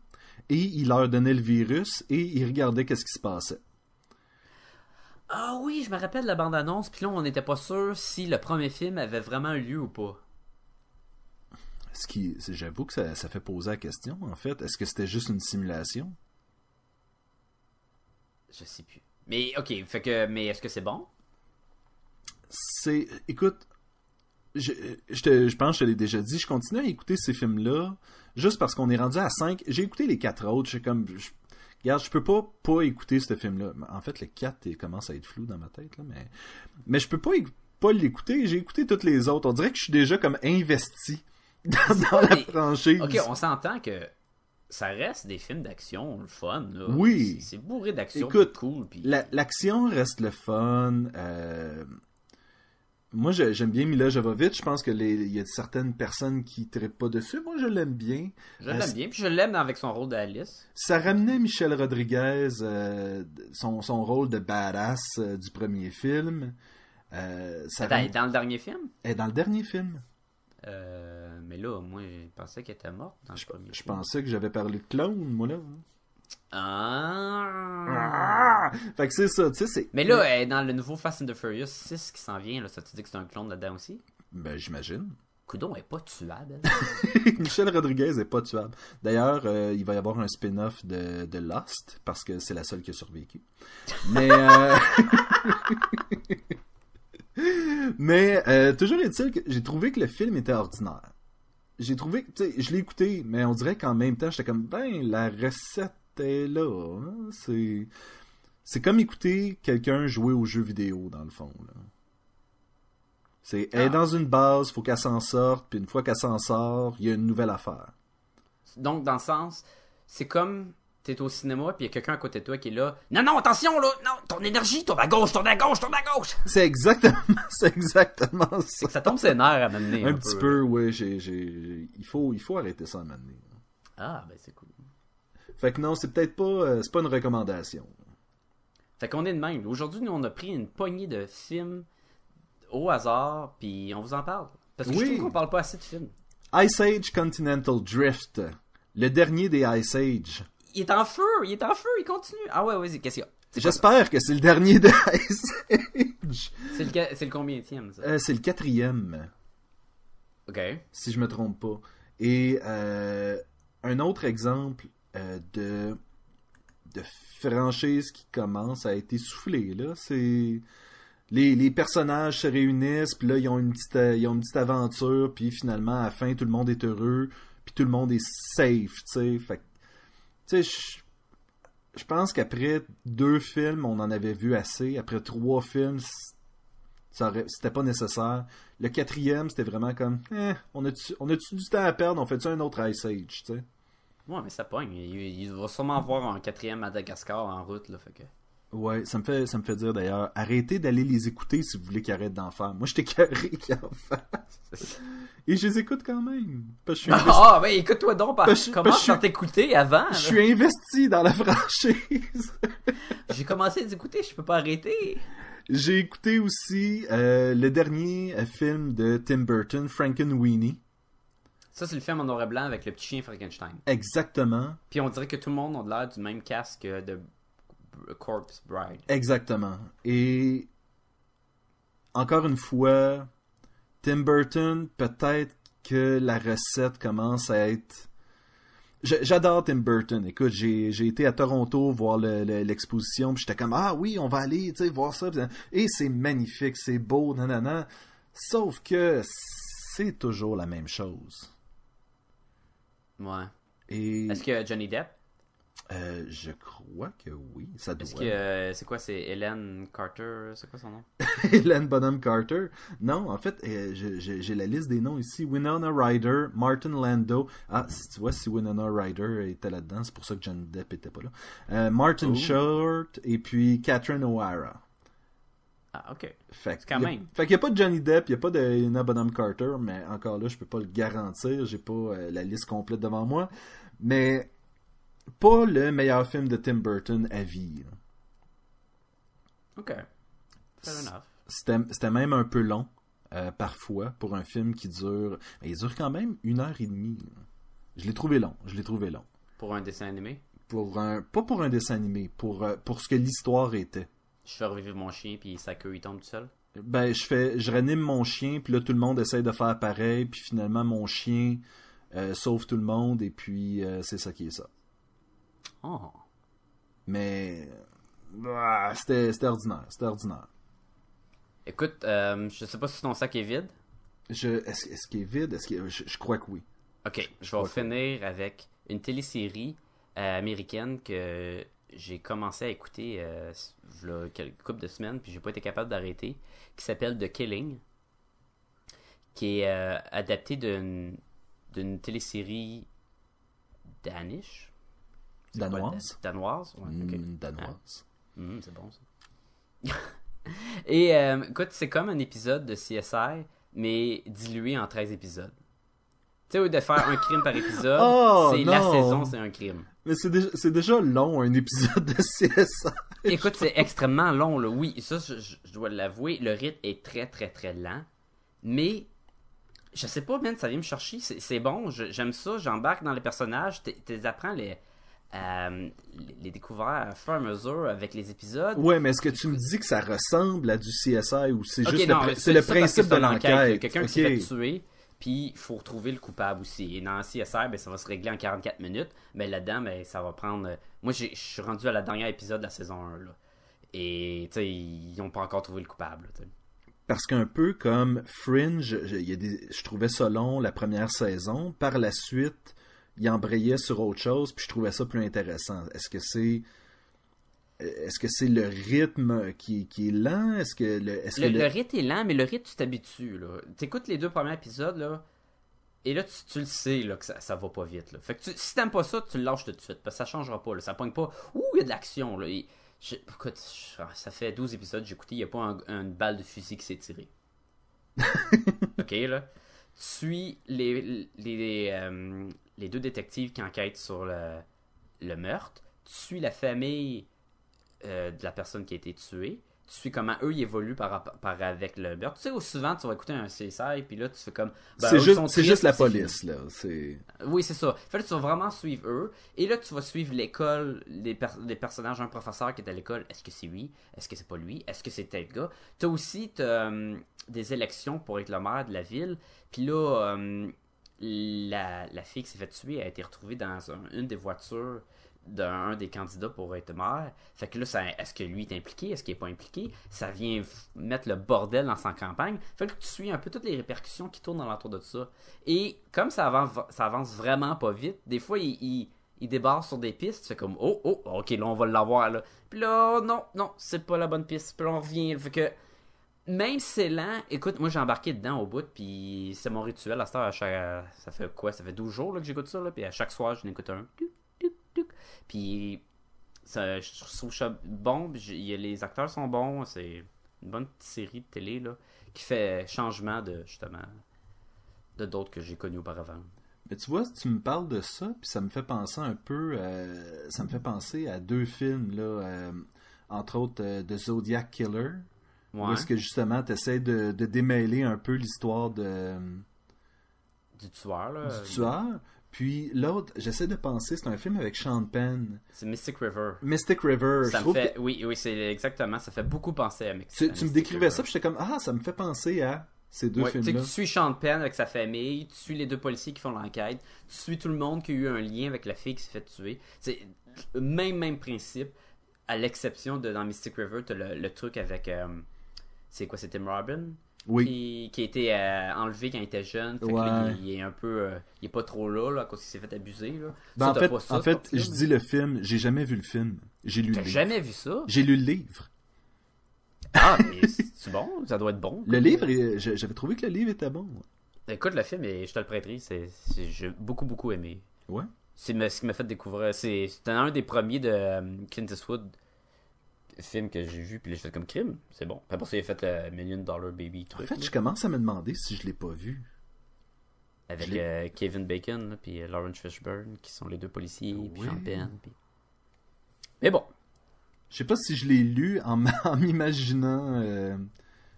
et ils leur donnaient le virus et ils regardaient qu'est-ce qui se passait. Ah oui, je me rappelle de la bande-annonce, puis là, on n'était pas sûr si le premier film avait vraiment eu lieu ou pas. Ce qui, j'avoue que ça, ça fait poser la question, en fait. Est-ce que c'était juste une simulation? Je sais plus. Mais, ok, fait que, mais est-ce que c'est bon? C'est, écoute, je, je, te- je pense que je te l'ai déjà dit, je continue à écouter ces films-là juste parce qu'on est rendu à 5. J'ai écouté les quatre autres, je suis comme, je- regarde, je peux pas pas écouter ce film-là. En fait, le 4 il commence à être flou dans ma tête, là, mais, mais je peux pas, pas l'écouter. J'ai écouté toutes les autres. On dirait que je suis déjà comme investi dans, dans la franchise. Ok, on s'entend que ça reste des films d'action, le fun, là. Oui. C'est bourré d'action, Écoute, cool, puis... La- L'action reste le fun. euh, Moi, j'aime bien Mila Jovovich. Je pense que les- il y a certaines personnes qui ne pas dessus. Moi, je l'aime bien. Je Euh, l'aime bien, puis je l'aime avec son rôle d'Alice. Ça ramenait Michel Rodriguez, euh, son, son rôle de badass euh, du premier film. Ça Attends, ram- dans le dernier film? Elle est dans le dernier film. Euh, mais là, moi, je pensais qu'elle était morte dans le Je, premier je film. pensais que j'avais parlé de clone, moi, là. Ah. Fait que c'est ça, tu sais, c'est... Mais là, elle est dans le nouveau Fast and the Furious 6 qui s'en vient, là, ça te dit que c'est un clone là-dedans aussi? Ben, j'imagine. Coudon, est pas tuable. Michel Rodriguez est pas tuable. D'ailleurs, euh, il va y avoir un spin-off de, de Lost parce que c'est la seule qui a survécu. Mais euh, mais euh, toujours est-il que j'ai trouvé que le film était ordinaire. J'ai trouvé, que, tu sais, je l'ai écouté, mais on dirait qu'en même temps, j'étais comme ben la recette est là. hein. C'est c'est comme écouter quelqu'un jouer aux jeux vidéo dans le fond. Là. C'est elle est Ah. dans une base, faut qu'elle s'en sorte, puis une fois qu'elle s'en sort, il y a une nouvelle affaire. Donc, dans le sens, c'est comme t'es au cinéma, puis il y a quelqu'un à côté de toi qui est là. Non, non, attention, là! Non, ton énergie, tourne à gauche, tourne à gauche, tourne à gauche! C'est exactement, c'est exactement C'est ça. que ça tombe ses nerfs à m'amener. Un, petit peu, oui, j'ai, j'ai, il faut, il faut arrêter ça à donné. Ah, ben c'est cool. Fait que non, c'est peut-être pas, euh, c'est pas une recommandation. Fait qu'on est de même. Aujourd'hui, nous, on a pris une poignée de films au hasard, puis on vous en parle. Parce que Oui. je trouve qu'on parle pas assez de films. Ice Age Continental Drift, le dernier des Ice Age. Il est en feu, il est en feu, il continue. Ah ouais, vas-y, qu'est-ce qu'il y a? J'espère que c'est le dernier des Ice Age. C'est le, c'est le combienième, ça? Euh, c'est le quatrième. Ok. si je me trompe pas. Et euh, un autre exemple euh, de de franchise qui commence à être essoufflée là, c'est les, les personnages se réunissent, puis là ils ont une petite euh, ils ont une petite aventure, puis finalement à la fin tout le monde est heureux, puis tout le monde est safe, tu sais. Fait que, tu sais je pense qu'après deux films, on en avait vu assez. Après trois films, c'était pas nécessaire. Le quatrième, c'était vraiment comme, eh, on a-tu du temps à perdre, on fait-tu un autre Ice Age, tu sais? Ouais, mais ça pogne. Il, il va sûrement avoir un quatrième Madagascar en route, là, fait que... Ouais, ça me fait, ça me fait dire d'ailleurs, arrêtez d'aller les écouter si vous voulez qu'ils arrêtent d'en faire. Moi, j'étais carré qu'ils en fassent. Et je les écoute quand même. Parce que je suis investi, Ah, ben écoute-toi donc, par... Parce que- commence je par t'écouter avant. je suis investi dans la franchise. J'ai commencé à les écouter, je peux pas arrêter. J'ai écouté aussi euh, le dernier euh, film de Tim Burton, Frankenweenie. Ça, c'est le film en noir et blanc avec le petit chien Frankenstein. Exactement. Puis on dirait que tout le monde a l'air du même casque de Corpse Bride. Exactement. Et encore une fois, Tim Burton, peut-être que la recette commence à être. J'adore Tim Burton. Écoute, j'ai j'ai été à Toronto voir le- le- l'exposition, puis j'étais comme ah oui, on va aller, tu sais, voir ça. Et c'est magnifique, c'est beau, nanana. Sauf que c'est toujours la même chose. Ouais. Et Est-ce que Johnny Depp? Euh, je crois que oui, ça doit. Est-ce que euh, c'est quoi C'est Hélène Carter C'est quoi son nom? Hélène Bonham Carter. Non, en fait, euh, j'ai la liste des noms ici. Winona Ryder, Martin Lando. Ah, si tu vois, si Winona Ryder était là-dedans, c'est pour ça que Johnny Depp était pas là. Martin Oh. Short et puis Catherine O'Hara. Ah, ok. Fait a- qu'il n'y a pas de Johnny Depp, il n'y a pas de Helena Bonham Carter, mais encore là, je peux pas le garantir. J'ai pas la liste complète devant moi. Mais pas le meilleur film de Tim Burton à vie. Ok. Fair enough. C'était même un peu long, euh, parfois, pour un film qui dure. mais il dure quand même une heure et demie. Je l'ai trouvé long. Je l'ai trouvé long. Pour un dessin animé, Pour un, pas pour un dessin animé, pour, euh, pour ce que l'histoire était. je fais revivre mon chien puis sa queue il tombe tout seul? Ben, je fais, je ranime mon chien, puis là, tout le monde essaie de faire pareil, puis finalement, mon chien euh, sauve tout le monde, et puis euh, c'est ça qui est ça. Oh. Mais ah, c'était ordinaire, c'était ordinaire. Écoute, euh, je sais pas si ton sac est vide. Je, est-ce, est-ce qu'il est vide? Est-ce qu'il- je, je crois que oui. Ok, je vais que- finir avec une télésérie euh, américaine que j'ai commencé à écouter euh, il y a quelques couple de semaines, puis j'ai pas été capable d'arrêter, qui s'appelle The Killing, qui est euh, adaptée d'une d'une télésérie danish. Danoise? da- Danoise, ouais, ok. Mm, danoise. Mhm, c'est bon ça. Et euh, écoute, c'est comme un épisode de CSI, mais dilué en 13 épisodes. Tu sais, au lieu de faire un crime par épisode, Oh, c'est la saison, c'est un crime. Mais c'est déjà, déjà long, un épisode de CSI. Écoute, c'est extrêmement long, là. Oui, ça, je, dois l'avouer. Le rythme est très, très, très lent. Mais, je sais pas, man, ça vient me chercher. C'est bon, j'aime ça. J'embarque dans les personnages. Tu apprends les, euh, les, découvertes à fur et à mesure avec les épisodes. Ouais, mais est-ce que tu me dis que ça ressemble à du CSI ou c'est juste non, le, c'est le principe de l'enquête? Quelqu'un qui s'est fait tuer, puis il faut retrouver le coupable aussi. Et dans CSR, ben, ça va se régler en 44 minutes. Mais là-dedans, ben, ça va prendre. euh, Moi, je suis rendu à la dernière épisode de la saison 1. Là. Et tu sais, ils n'ont pas encore trouvé le coupable. Parce qu'un peu comme Fringe, je, y a des- je trouvais ça long la première saison. Par la suite, il embrayait sur autre chose, puis je trouvais ça plus intéressant. Est-ce que c'est est-ce que c'est le rythme qui, qui est lent? Est-ce que le est-ce Le, que le- le rythme est lent, mais le rythme, tu t'habitues. Tu écoutes les deux premiers épisodes, là, et là, tu, tu le sais là, que ça, ça va pas vite. Là. Fait que tu- si t'aimes pas ça, tu le lâches tout de suite. Parce que ça changera pas. Là. Ça pogne pas. Ouh, il y a de l'action. Là. Et je- écoute, je- ça fait 12 épisodes, j'ai écouté, il n'y a pas un- une balle de fusil qui s'est tirée. ok, là. Tu suis les, les, les, euh, les deux détectives qui enquêtent sur le, le meurtre. Tu suis la famille euh, de la personne qui a été tuée. Tu suis comment eux ils évoluent par, rapport- par avec le meurtre. Tu sais, souvent tu vas écouter un CSI, puis là tu fais comme. ben, c'est juste tristes, la police là, c'est oui, c'est ça. Fait que tu vas vraiment suivre eux. Et là, tu vas suivre l'école, les, per- les personnages, un professeur qui est à l'école. Est-ce que c'est lui? Est-ce que c'est pas lui? Est-ce que c'est tel gars? Tu as aussi t'as, euh, des élections pour être le maire de la ville. Puis là, euh, la, fille qui s'est fait tuer a été retrouvée dans un- une des voitures d'un un des candidats pour être maire. Fait que là, est-ce que lui est impliqué? Est-ce qu'il est pas impliqué? Ça vient mettre le bordel dans sa campagne. Fait que tu suis un peu toutes les répercussions qui tournent alentour de ça. Et comme ça avance, vraiment pas vite, des fois, il, il, débarre sur des pistes. Tu fais comme, oh, oh, ok, là, on va l'avoir, là. Puis là, non, non, c'est pas la bonne piste. Puis là, on revient. Fait que, même si c'est lent, écoute, moi, j'ai embarqué dedans au bout, puis c'est mon rituel à cette heure. chaque- ça fait quoi? Ça fait 12 jours là, que j'écoute ça, là. Puis à chaque soir, je n'écoute un. Puis ça, je trouve ça bon. puis les acteurs sont bons. C'est une bonne petite série de télé là, qui fait changement de justement de d'autres que j'ai connus auparavant. Mais tu vois, tu me parles de ça, puis ça me fait penser un peu, euh, ça me fait penser à deux films, là, euh, entre autres euh, de Zodiac Killer, où Ouais. est-ce que justement tu essaies de, de démêler un peu l'histoire de, Du tueur là. du tueur. Puis l'autre, j'essaie de penser, c'est un film avec Sean Penn, C'est Mystic River. Mystic River. Ça je me fait, que- oui, oui, c'est exactement. Ça fait beaucoup penser à Mystic. tu, à tu me décrivais River. ça, puis j'étais comme, ah, ça me fait penser à ces deux Ouais, tu sais que films-là. tu suis Sean Penn avec sa famille, tu suis les deux policiers qui font l'enquête, tu suis tout le monde qui a eu un lien avec la fille qui s'est fait tuer. C'est le même, même principe, à l'exception de dans Mystic River, tu le, le truc avec. euh, c'est quoi, c'est Tim Robin? Oui. qui, qui a été euh, enlevé quand il était jeune. Fait que Ouais. là, il, il est un peu. euh, il est pas trop là, là, à cause qu'il s'est fait abuser. Là. Ben, Ça, en fait, pas ça, en fait je dis le film, j'ai jamais vu le film. J'ai lu le livre. jamais vu ça? J'ai lu le livre. Ah, mais c'est bon, ça doit être bon. Le livre, est- j'avais trouvé que le livre était bon. Écoute, le film, et je te le prêterai, j'ai beaucoup, beaucoup aimé. Ouais. C'est ce qui m'a fait découvrir. C'est, c'était un des premiers de euh, Clint Eastwood film que j'ai vu, puis là, j'ai fait comme crime. C'est bon. Puis après ça, il a fait le Million Dollar Baby En fait, là, je commence à me demander si je l'ai pas vu. avec euh, Kevin Bacon, là, puis euh, Lawrence Fishburne, qui sont les deux policiers, puis Oui. Sean Penn. puis- Mais bon, Je sais pas si je l'ai lu en, m'imaginant euh,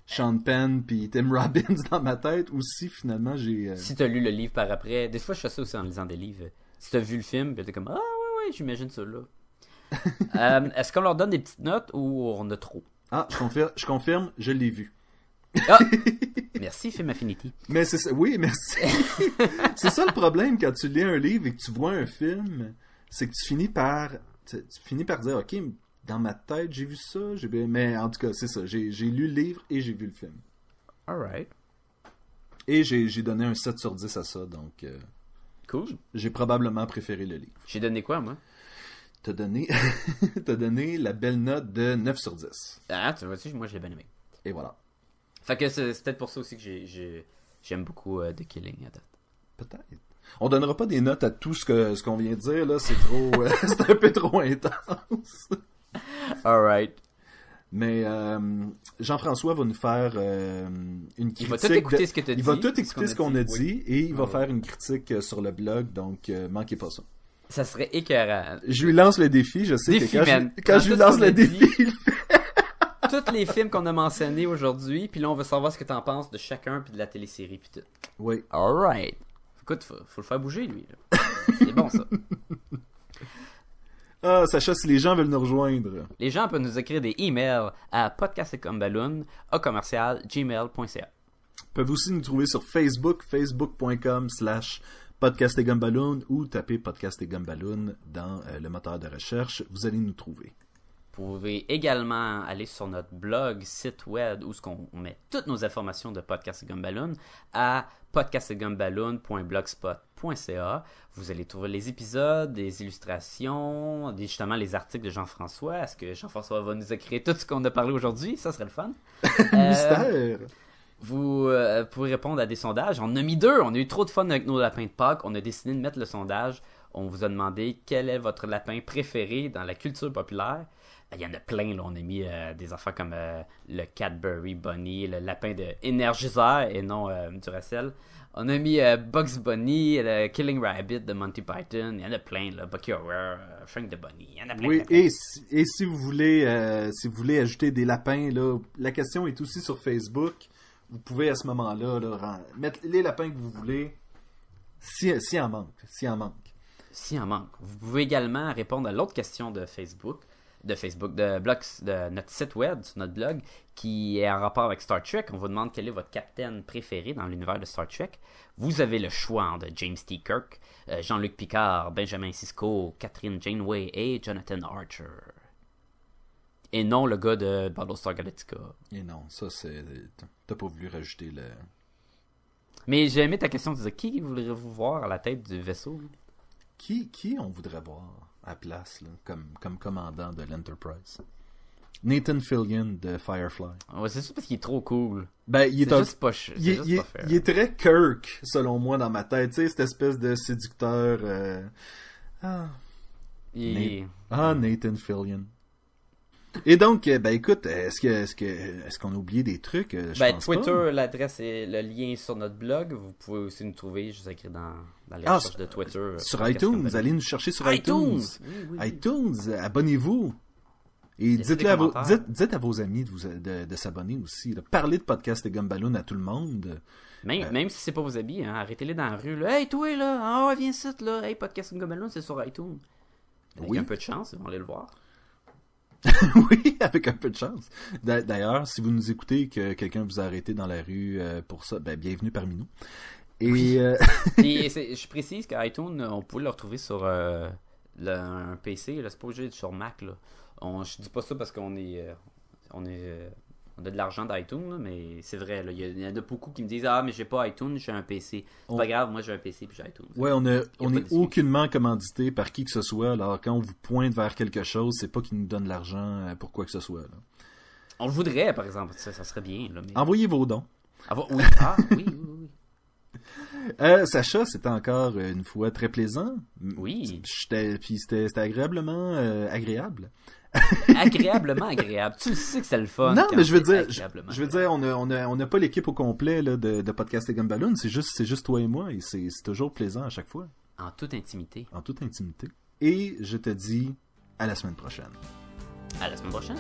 Sean Penn puis Tim Robbins dans ma tête ou si finalement j'ai. euh, si t'as lu le livre par après, des fois, je fais ça aussi en lisant des livres. Si t'as vu le film, puis t'es comme, ah ouais, ouais, j'imagine ça là. Euh, est-ce qu'on leur donne des petites notes ou on a trop? Ah, je confirme, je confirme, je l'ai vu. Ah! Merci, Film Affinity. Mais c'est ça, oui, merci. c'est ça le problème quand tu lis un livre et que tu vois un film, c'est que tu finis par, tu, tu finis par dire, ok, dans ma tête j'ai vu ça, j'ai mais en tout cas c'est ça, j'ai lu le livre et j'ai vu le film. Alright. Et j'ai j'ai donné un 7 sur 10 à ça, donc euh, Cool. j'ai probablement préféré le livre. J'ai donné quoi, moi? T'as donné, t'as donné la belle note de 9 sur 10. Ah, tu vois, moi, j'ai bien aimé. Et voilà. Fait que c'est peut-être pour ça aussi que j'ai- j'ai- j'aime beaucoup euh, The Killing à date. Peut-être. On donnera pas des notes à tout ce que ce qu'on vient de dire là, c'est trop, euh, c'est un peu trop intense. Alright. Mais euh, Jean-François va nous faire euh, une critique. Il va tout écouter de- ce que t'as dit. Il va tout écouter ce qu'on a dit, oui. et il va faire une critique sur le blog, donc manquez pas ça. Ça serait écœurant. Je lui lance le défi, je sais Défi, que quand, man. je, quand Dans je lui lance le a dit. défi, Tous les films qu'on a mentionnés aujourd'hui, puis là, on veut savoir ce que t'en penses de chacun, puis de la télésérie, puis tout. oui. Alright. Écoute, faut, faut le faire bouger, lui. C'est bon, ça. Ah, Sacha, si les gens veulent nous rejoindre, Les gens peuvent nous écrire des emails à podcastecomballoon au commercial gmail.ca. peuvent aussi nous trouver sur Facebook, facebook.com slash podcast et gumballoon ou taper podcast et gumballoon dans euh, le moteur de recherche. Vous allez nous trouver. Vous pouvez également aller sur notre blog, site web, où on met toutes nos informations de Podcast et Gumballoon à podcastgumballoon.blogspot.ca. Vous allez trouver les épisodes, des illustrations, justement les articles de Jean-François. Est-ce que Jean-François va nous écrire tout ce qu'on a parlé aujourd'hui? Ça serait le fun. Euh, Mystère! Vous euh, pouvez répondre à des sondages. On en a mis deux. On a eu trop de fun avec nos lapins de Pâques. On a décidé de mettre le sondage. On vous a demandé quel est votre lapin préféré dans la culture populaire. Ben, Il y en a plein. Là. On a mis euh, des affaires comme euh, le Cadbury Bunny, le lapin de Energizer et non Duracell. On a mis Bugs Bunny, le Killing Rabbit de Monty Python. Il y en a plein. Là. Bucky Horror, Frank the Bunny. Il y en a plein. Oui, et si, et si vous voulez si vous voulez ajouter des lapins, là, la question est aussi sur Facebook. Vous pouvez à ce moment-là mettre les lapins que vous voulez. Si, si en manque. Si en manque. S'il en manque. Vous pouvez également répondre à l'autre question de Facebook, de Facebook, de, blogs, de notre site web, sur notre blog, qui est en rapport avec Star Trek. On vous demande quel est votre capitaine préféré dans l'univers de Star Trek. Vous avez le choix entre James T. Kirk, euh, Jean-Luc Picard, Benjamin Sisko, Catherine Janeway et Jonathan Archer. Et non le gars de Battlestar Galactica. Et non, ça c'est. T'as pas voulu rajouter le. Mais j'ai aimé ta question, tu disais, qui voudrez-vous voir à la tête du vaisseau? Qui, qui on voudrait voir à place là, comme, comme commandant de l'Enterprise? Nathan Fillion de Firefly. Ouais, c'est juste parce qu'il est trop cool. Ben, il est, un- juste pas, ch- c'est il, est- juste il est- pas fair. il est très Kirk, selon moi, dans ma tête. Tu sais, cette espèce de séducteur. euh, Ah, Il ah, Nathan Fillion. Et donc, euh, ben écoute, est-ce que est-ce que est-ce qu'on a oublié des trucs? Euh, Je Ben, pense Twitter, l'adresse et le lien est sur notre blog. Vous pouvez aussi nous trouver, juste écrit dans, dans les Ah, recherches de Twitter. euh, Sur iTunes, allez nous chercher sur iTunes. iTunes! Oui, oui, oui. iTunes, abonnez-vous. Et dites, à vos, dites, dites à vos amis de, vous, de, de s'abonner aussi. là. Parlez de Podcast et Gumballoon à tout le monde. Même, Euh. même si c'est pas vos habits, hein, arrêtez-les dans la rue. Là. Hey, toi, là! Ouais, viens ici, là! Hey, Podcast Gumballoon, c'est sur iTunes. Avec Oui. un peu de chance, ils vont aller le voir. oui, avec un peu de chance. D'a- D'ailleurs, si vous nous écoutez et que quelqu'un vous a arrêté dans la rue euh, pour ça, ben, bienvenue parmi nous. Et euh, Puis, c'est- je précise qu'iTunes, on peut le retrouver sur euh, le- un PC. C'est pas obligé d'être sur Mac. Là. On, je dis pas ça parce qu'on est. euh, on est. on a de l'argent d'iTunes, mais c'est vrai. Il y, en a beaucoup qui me disent Ah, mais j'ai pas iTunes, j'ai un PC. C'est On- pas grave, moi j'ai un PC puis j'ai iTunes. Ouais, on est, pas on est aucunement commandité par qui que ce soit. Alors, quand on vous pointe vers quelque chose, c'est pas qu'ils nous donnent l'argent euh, pour quoi que ce soit. là. On le voudrait, par exemple. Ça, ça serait bien. Là, mais... Envoyez vos dons. Ah, oui, ah, oui, oui, oui. Euh, Sacha, c'était encore euh, une fois très plaisant. Oui. Puis c'était c'était agréablement euh, agréable. Agréablement agréable. Tu le sais que c'est le fun. non, mais je veux dire, je, veux dire, on a, on a, on a pas l'équipe au complet là, de, de podcast et Gumballoon. C'est juste, c'est juste toi et moi, et c'est c'est toujours plaisant à chaque fois, En toute intimité. en toute intimité. Et je te dis à la semaine prochaine. À la semaine prochaine.